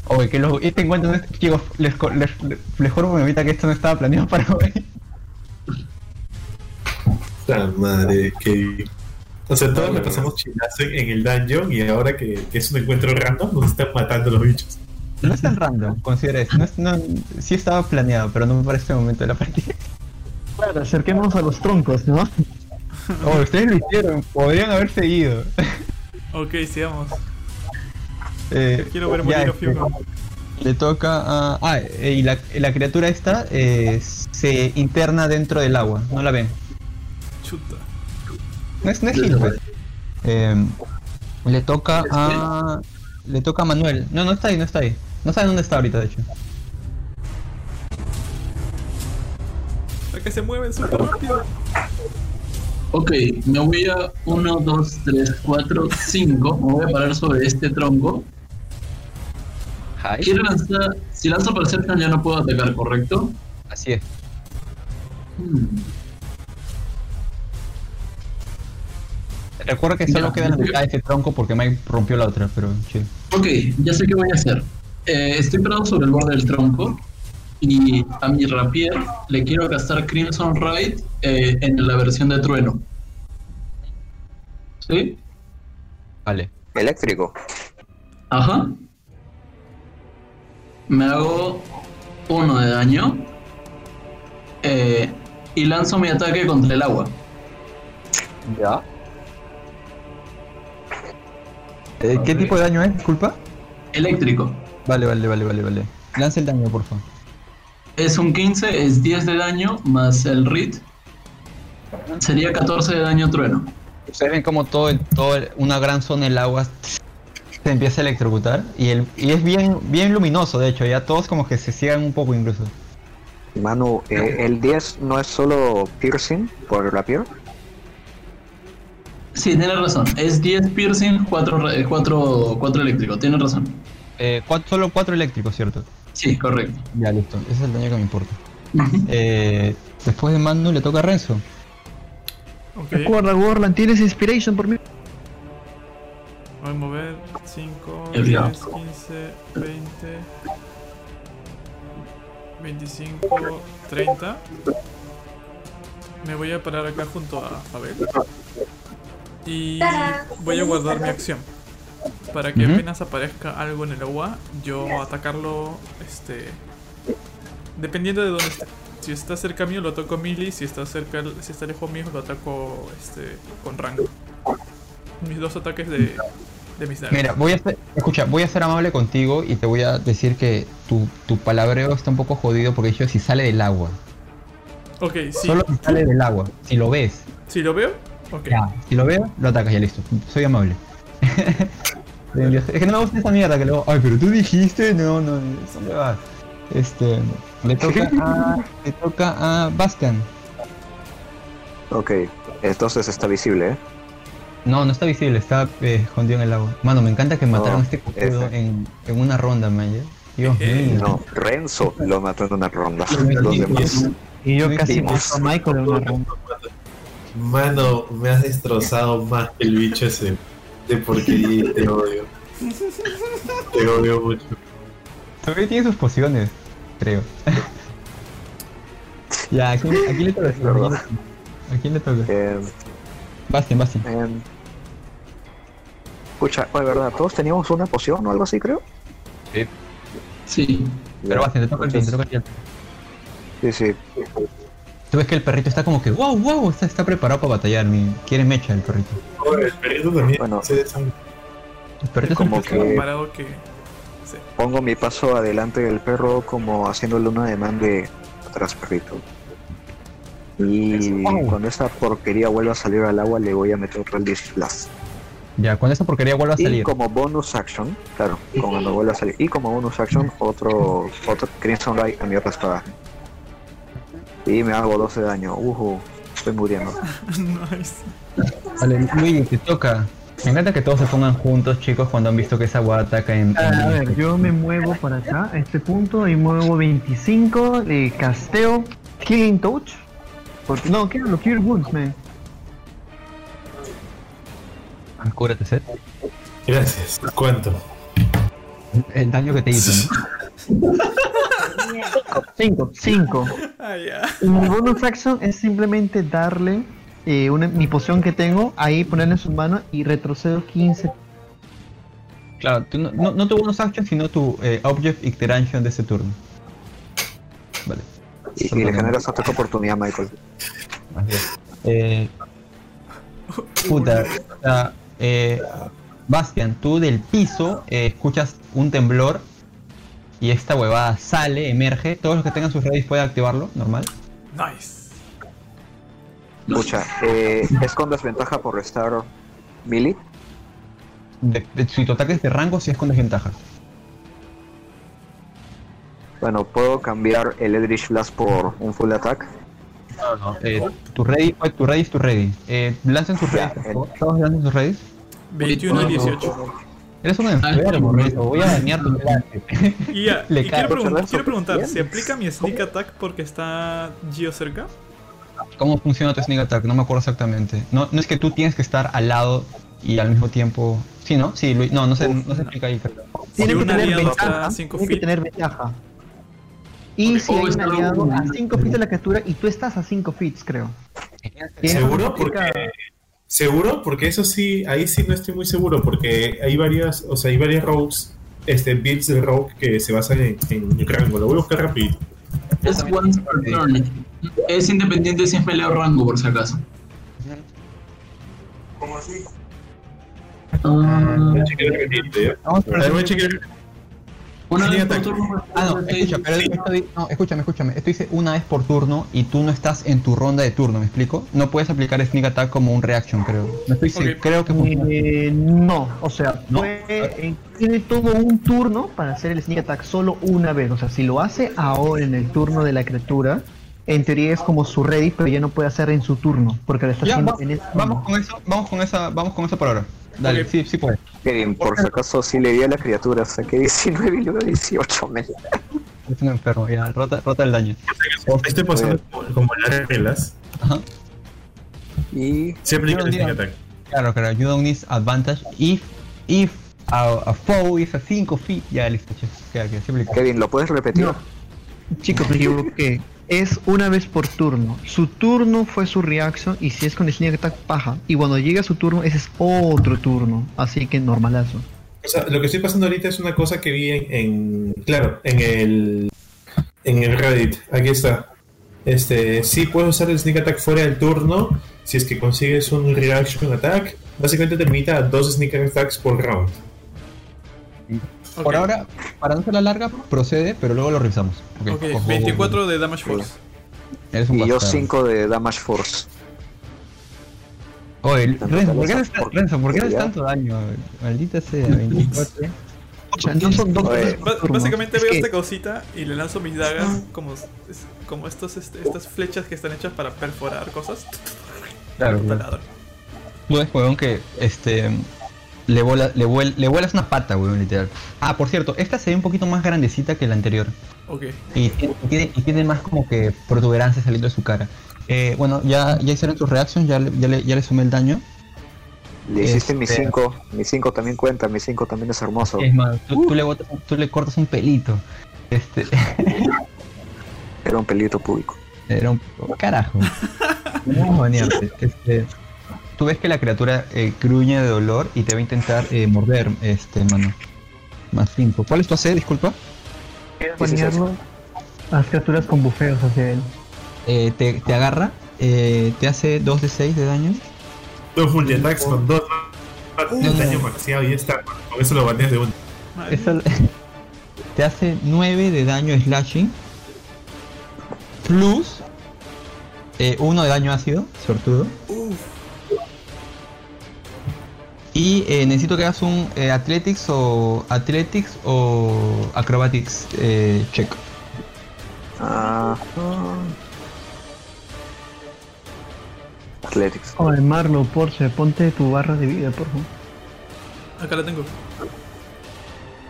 Oye, que los este encuentro, chicos, les, co- les, les, juro por mi vida que esto no estaba planeado para hoy. La madre, que. O sea, todos le pasamos chilazo en, en el dungeon y ahora que, que es un encuentro random nos están matando los bichos. No es tan random, considera eso. No, es- no, sí estaba planeado, pero no para este momento de la partida. Claro, acerquémonos a los troncos, ¿no? Oh, ustedes lo hicieron, podrían haber seguido. ok, sigamos. Eh, Quiero ver morir a este. Le toca a... Ah, eh, y la, la criatura esta eh, se interna dentro del agua, no la ven. Chuta. No es, no es Gil, pues. Eh, le toca a... Le toca a Manuel. No, no está ahí, no está ahí. No sabe dónde está ahorita, de hecho. La que se mueven súper rápido. Ok, me voy a 1, 2, 3, 4, 5. Me voy a parar sobre este tronco. Quiero lanzar. Si lanzo Perception ya no puedo atacar, ¿correcto? Así es. Hmm. Recuerdo que solo Ya. queda la mitad de ese tronco porque Mike rompió la otra, pero sí. Ok, ya sé qué voy a hacer. Eh, estoy parado sobre el borde del tronco y a mi rapier le quiero gastar Crimson Ride eh, en la versión de trueno. ¿Sí? Vale. Eléctrico. Ajá. Me hago uno de daño eh, y lanzo mi ataque contra el agua. Ya. Eh, ¿Qué tipo de daño es? Disculpa. Eléctrico. Vale, vale, vale, vale, vale. Lanza el daño, por favor. Es un 15, es 10 de daño más el RIT. Sería 14 de daño trueno. Ustedes ven como todo, el- todo el- una gran zona del agua se empieza a electrocutar y, el, y es bien, bien luminoso, de hecho, ya todos como que se ciegan un poco incluso. Manu, eh, el 10 no es solo piercing por rapier. Sí, tienes razón. Es 10 piercing, 4, 4, 4 eléctrico. Tienes razón. Eh, cuatro- solo cuatro eléctricos, ¿cierto? Sí, correcto. Ya, listo. Ese es el daño que me importa. Eh, después de Manu le toca a Renzo. Ok. Recuerda, Warland, tienes inspiration por mí. Voy a mover 5, El 10, diablo. 15, 20, 25, 30. Me voy a parar acá junto a Fabel. Y voy a guardar mi acción. Para que apenas aparezca algo en el agua, yo atacarlo, este... Dependiendo de dónde esté. Si está cerca mío lo ataco melee, si está cerca, si está lejos mío lo ataco este, con rango. Mis dos ataques de, de mis dagas. Mira, voy a ser, escucha, voy a ser amable contigo y te voy a decir que tu, tu palabreo está un poco jodido porque dicho si sale del agua. Ok, sí. Solo si sale del agua. Si lo ves, Si lo veo, ok. ya. Si lo veo, lo atacas, ya listo. Soy amable. [laughs] es que no me gusta esa mierda que luego, ay, pero tú dijiste, no, no, eso me va. Este, le toca a, le toca a Bastian. Ok, entonces está visible, ¿eh? No, no está visible, está eh, escondido en el agua. Mano, me encanta que mataron a este cojudo en, en una ronda, man. ¿ya? Dios Eh, mío. No, Renzo lo mató en una ronda. Los demás. Y yo casi mato a Michael en una ronda. Mano, me has destrozado más que el bicho ese de porquería te odio. Te odio mucho. Todavía tiene sus pociones, creo. [laughs] ya, aquí, aquí le toca. ¿A quién le toca? Eh, Bastian, Bastian. eh, escucha, de verdad, todos teníamos una poción o algo así, creo. Sí. Pero Bastian, te toca el te toca el Sí, sí. Tú ves que el perrito está como que, wow, wow, está, está preparado para batallar. Mi, quiere mecha el perrito. Oh, el perrito también Bueno. se El perrito es Como un que- que. Sí. Pongo mi paso adelante del perro como haciéndole una demanda de atrás, perrito. Y Oh. cuando esta porquería vuelva a salir al agua, le voy a meter otro Blast. Ya, cuando esa porquería vuelva a Y salir. como bonus action, claro, cuando vuelva a salir. Y como bonus action, otro, otro Crimson Ray a mi otra espada. Y me hago 12 de daño. Uhu, estoy muriendo. [laughs] nice. Vale, Luigi, te toca. Me encanta que todos se pongan juntos, chicos, cuando han visto que esa agua ataca en. Ah, en- a ver, yo me muevo para acá, a este punto, y muevo 25 de casteo, Killing Touch. Porque, no, ¿qué era lo? Cure Wounds, man. Ah, Cúrate, Seth. Gracias. ¿Cuánto? El daño que te hizo, ¿no? [laughs] 5, 5. Ah, ya. Y mi bonus action es simplemente darle eh, una, mi poción que tengo, ahí ponerle en sus manos y retrocedo 15. Claro, tú no, no, no tu bonus action, sino tu eh, object interaction de ese turno. Vale. Y, y le generas ataque oportunidad, Michael. Eh, puta, o sea, eh, Bastian, tú del piso eh, escuchas un temblor y esta huevada sale, emerge. Todos los que tengan sus redes pueden activarlo, normal. Nice. Escucha, eh, es con desventaja por restar melee. De, de- si tu ataque es de rango, sí es con desventaja. Bueno, puedo cambiar el Eldritch Blast por un full attack. No, no. Eh, tu ready, pues, tu ready es tu ready. Eh, lancen sus favor. Todos lancen sus ready. 21 y 18. Eres un enfermo, Renzo. Voy a dañar tu clase. [laughs] Y, ya, Le y quiero, cae. pregun- quiero preguntar, ¿se aplica mi sneak attack porque está Gio cerca? ¿Cómo funciona tu sneak attack? No me acuerdo exactamente. No, no es que tú tienes que estar al lado y al mismo tiempo. Sí, ¿no? Sí, Luis. No, no se, no se explica ahí. creo. Tiene que un tener ventaja. Tiene que tener ventaja. Y si hay un está aliado un- a 5 feet de la captura y tú estás a 5 feet, creo. ¿Seguro? significa- Porque seguro, porque eso sí, ahí sí no estoy muy seguro, porque hay varias, o sea, hay varias rogues, este, builds de rogue que se basan en, en rango. Lo voy a buscar rápido. Es once per turn. Es independiente si es melee o rango, por si acaso. Ah, Voy a chequear rapidito, ¿ya? Vamos A ver, voy a chequear. Una vez por turno. Ah, no, escucha, pero no, escúchame, escúchame. Esto dice una vez por turno y tú no estás en tu ronda de turno, ¿me explico? No puedes aplicar Sneak Attack como un reaction, creo. No estoy seguro, Ok. creo que funciona. Eh, no, o sea, No. puede- eh, tiene todo un turno para hacer el sneak attack solo una vez. O sea, si lo hace ahora en el turno de la criatura, en teoría es como su ready, pero ya no puede hacer en su turno, porque lo está Ya, haciendo va- en este vamos con eso, vamos con esa, vamos con eso por ahora. Dale, sí, sí puede. Kevin, por si acaso sí le di a la criatura, saqué 19 y luego 18, men. Es un enfermo, ya, rota, rota el daño. Estoy pasando como- como las reglas. Ajá. Y el diría- sneak attack. Claro, claro, you don't need advantage if if a, a foe is a 5 feet. Ya listo, che. Queda, queda. Kevin, ¿lo puedes repetir? No. Chicos, me equivoqué. Es una vez por turno. Su turno fue su reaction y si es con sneak attack paja. Y cuando llega su turno, ese es otro turno. Así que normalazo. O sea, lo que estoy pasando ahorita es una cosa que vi en, en- claro, en el en el Reddit. Aquí está. Este, sí puedes usar el sneak attack fuera del turno si es que consigues un reaction attack. Básicamente te limita a dos sneak attacks por round. Por ahora, para no ser la larga, procede, pero luego lo revisamos. Ok, ok, cojo- 24 de Damage Force. Eres un Y yo bastardo. 5 de Damage Force. Oye, Renzo, ¿por qué eres, por- Renzo, ¿por qué por eres allá. tanto daño? Maldita sea, 24. O sea, no son dos básicamente Es veo que- esta cosita y le lanzo mis dagas como, como estos, este, estas flechas que están hechas para perforar cosas. Claro, ves, weón, que este. Le, vuela, le, vuel- le vuelas una pata, weón, literal. Ah, por cierto, esta se ve un poquito más grandecita que la anterior. Ok. Y tiene, y tiene, y tiene más como que protuberancias saliendo de su cara. Eh, bueno, ya, ya hicieron tus reactions, ya, le- ya, le, ya le sumé el daño. Le hiciste mi Este- 5. Mi 5 también cuenta, mi 5 también es hermoso. Es más, tú, tú le botas- tú le cortas un pelito. Este. Era un pelito público. Era un carajo. Vamos a banearte. Este, tú ves que la criatura eh, gruñe de dolor y te va a intentar eh, morder, este, mano. Más 5. ¿Cuál es tu AC? Disculpa. banearlo a las criaturas con bufeos hacia él. Eh, te, te agarra, eh, te hace 2 de 6 de daño. Dos full attacks con dos no, de no. daño maxeado y está. Con eso lo bateas de uno. Eso- [laughs] te hace 9 de daño slashing. Plus 1 de daño ácido, sortudo. Uf. Y eh, necesito que hagas un eh, Athletics o Athletics o Acrobatics eh, check. Ah. Athletics. Oye, Marlo, Porsche, ponte tu barra de vida, por favor. Acá la tengo.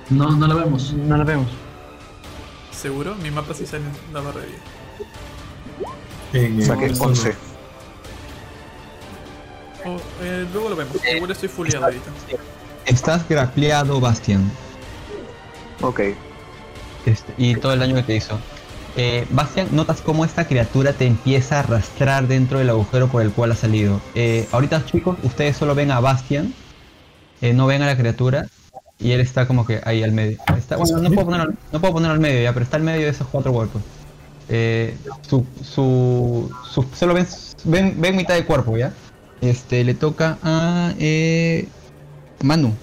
No, no la vemos. No la vemos. ¿Seguro? Mi mapa sí sale en la barra de vida. Saqué 11. Oh, eh, luego lo vemos. Igual estoy fuleado ahorita. Estás grapleado, Bastian. Ok. Este, y todo el daño que te hizo. Eh, Bastian, notas cómo esta criatura te empieza a arrastrar dentro del agujero por el cual ha salido. Eh, ahorita, chicos, ustedes solo ven a Bastian, eh, no ven a la criatura, y él está como que ahí al medio. Está, bueno, no puedo, ponerlo, no puedo ponerlo al medio ya, pero está al medio de esos cuatro huecos. Eh, su, su, su- solo ven, ven, ven mitad de cuerpo, ¿ya? Este, le toca a eh, Manu.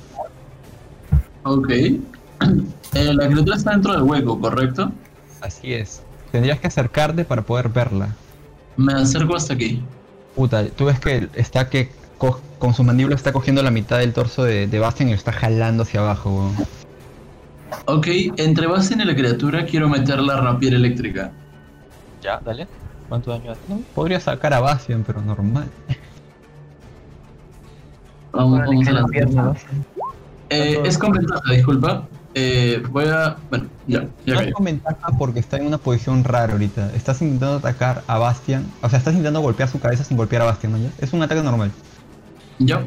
Ok. [clears throat] Eh, la criatura está dentro del hueco, ¿correcto? Así es. Tendrías que acercarte para poder verla. Me acerco hasta aquí. Puta, tú ves que está que co- con sus mandíbulas está cogiendo la mitad del torso de, de Bastian y lo está jalando hacia abajo, weón. Ok, entre Bastian y la criatura quiero meter la rapiera eléctrica. Ya, dale. ¿Cuánto daño hace? No, podría sacar a Bastian, pero normal. Vamos, vamos a la. Eh, es con ventaja, disculpa. Eh, voy a. Bueno, ya, ya No con ventaja porque está en una posición rara ahorita. Estás intentando atacar a Bastian. O sea, estás intentando golpear su cabeza sin golpear a Bastian, ¿no? ya? Es un ataque normal. Ya.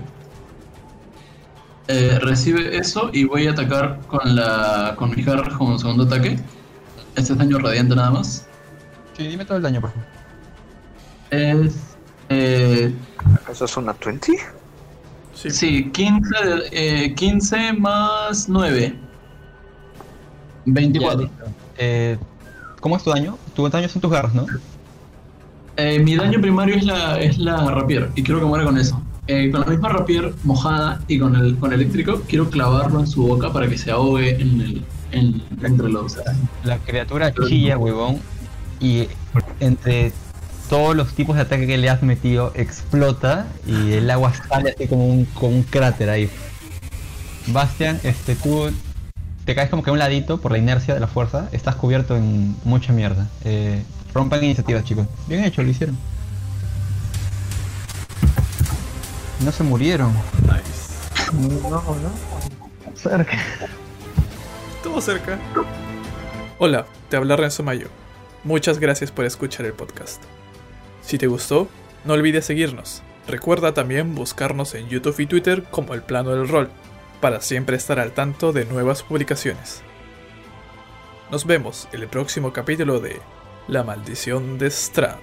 Eh, recibe eso y voy a atacar con la con mis garras como segundo ataque. Este es daño radiante nada más. Sí, dime todo el daño, por favor. Es. Eh, ¿Eso es una 20? Sí. sí, 15, de- eh, 15 más 9. 24. Eh, ¿Cómo es tu daño? Tu daño son tus garras, ¿no? Eh, mi daño primario es la, es la rapier y quiero que muera con eso. eh, con la misma rapier mojada y con el con eléctrico, quiero clavarlo en su boca para que se ahogue en el, en, entre los. La criatura chilla, huevón, y entre todos los tipos de ataque que le has metido explota y el agua sale así como un, como un cráter ahí. Bastian, este, tú te caes como que a un ladito por la inercia de la fuerza, estás cubierto en mucha mierda. Eh, rompan iniciativas, chicos. Bien hecho, lo hicieron. No se murieron. Nice. No, no. Cerca. Estuvo cerca. Hola, te habla Renzo Mayo. Muchas gracias por escuchar el podcast. Si te gustó, no olvides seguirnos. Recuerda también buscarnos en YouTube y Twitter como El Plano del Rol, para siempre estar al tanto de nuevas publicaciones. Nos vemos en el próximo capítulo de La Maldición de Strad.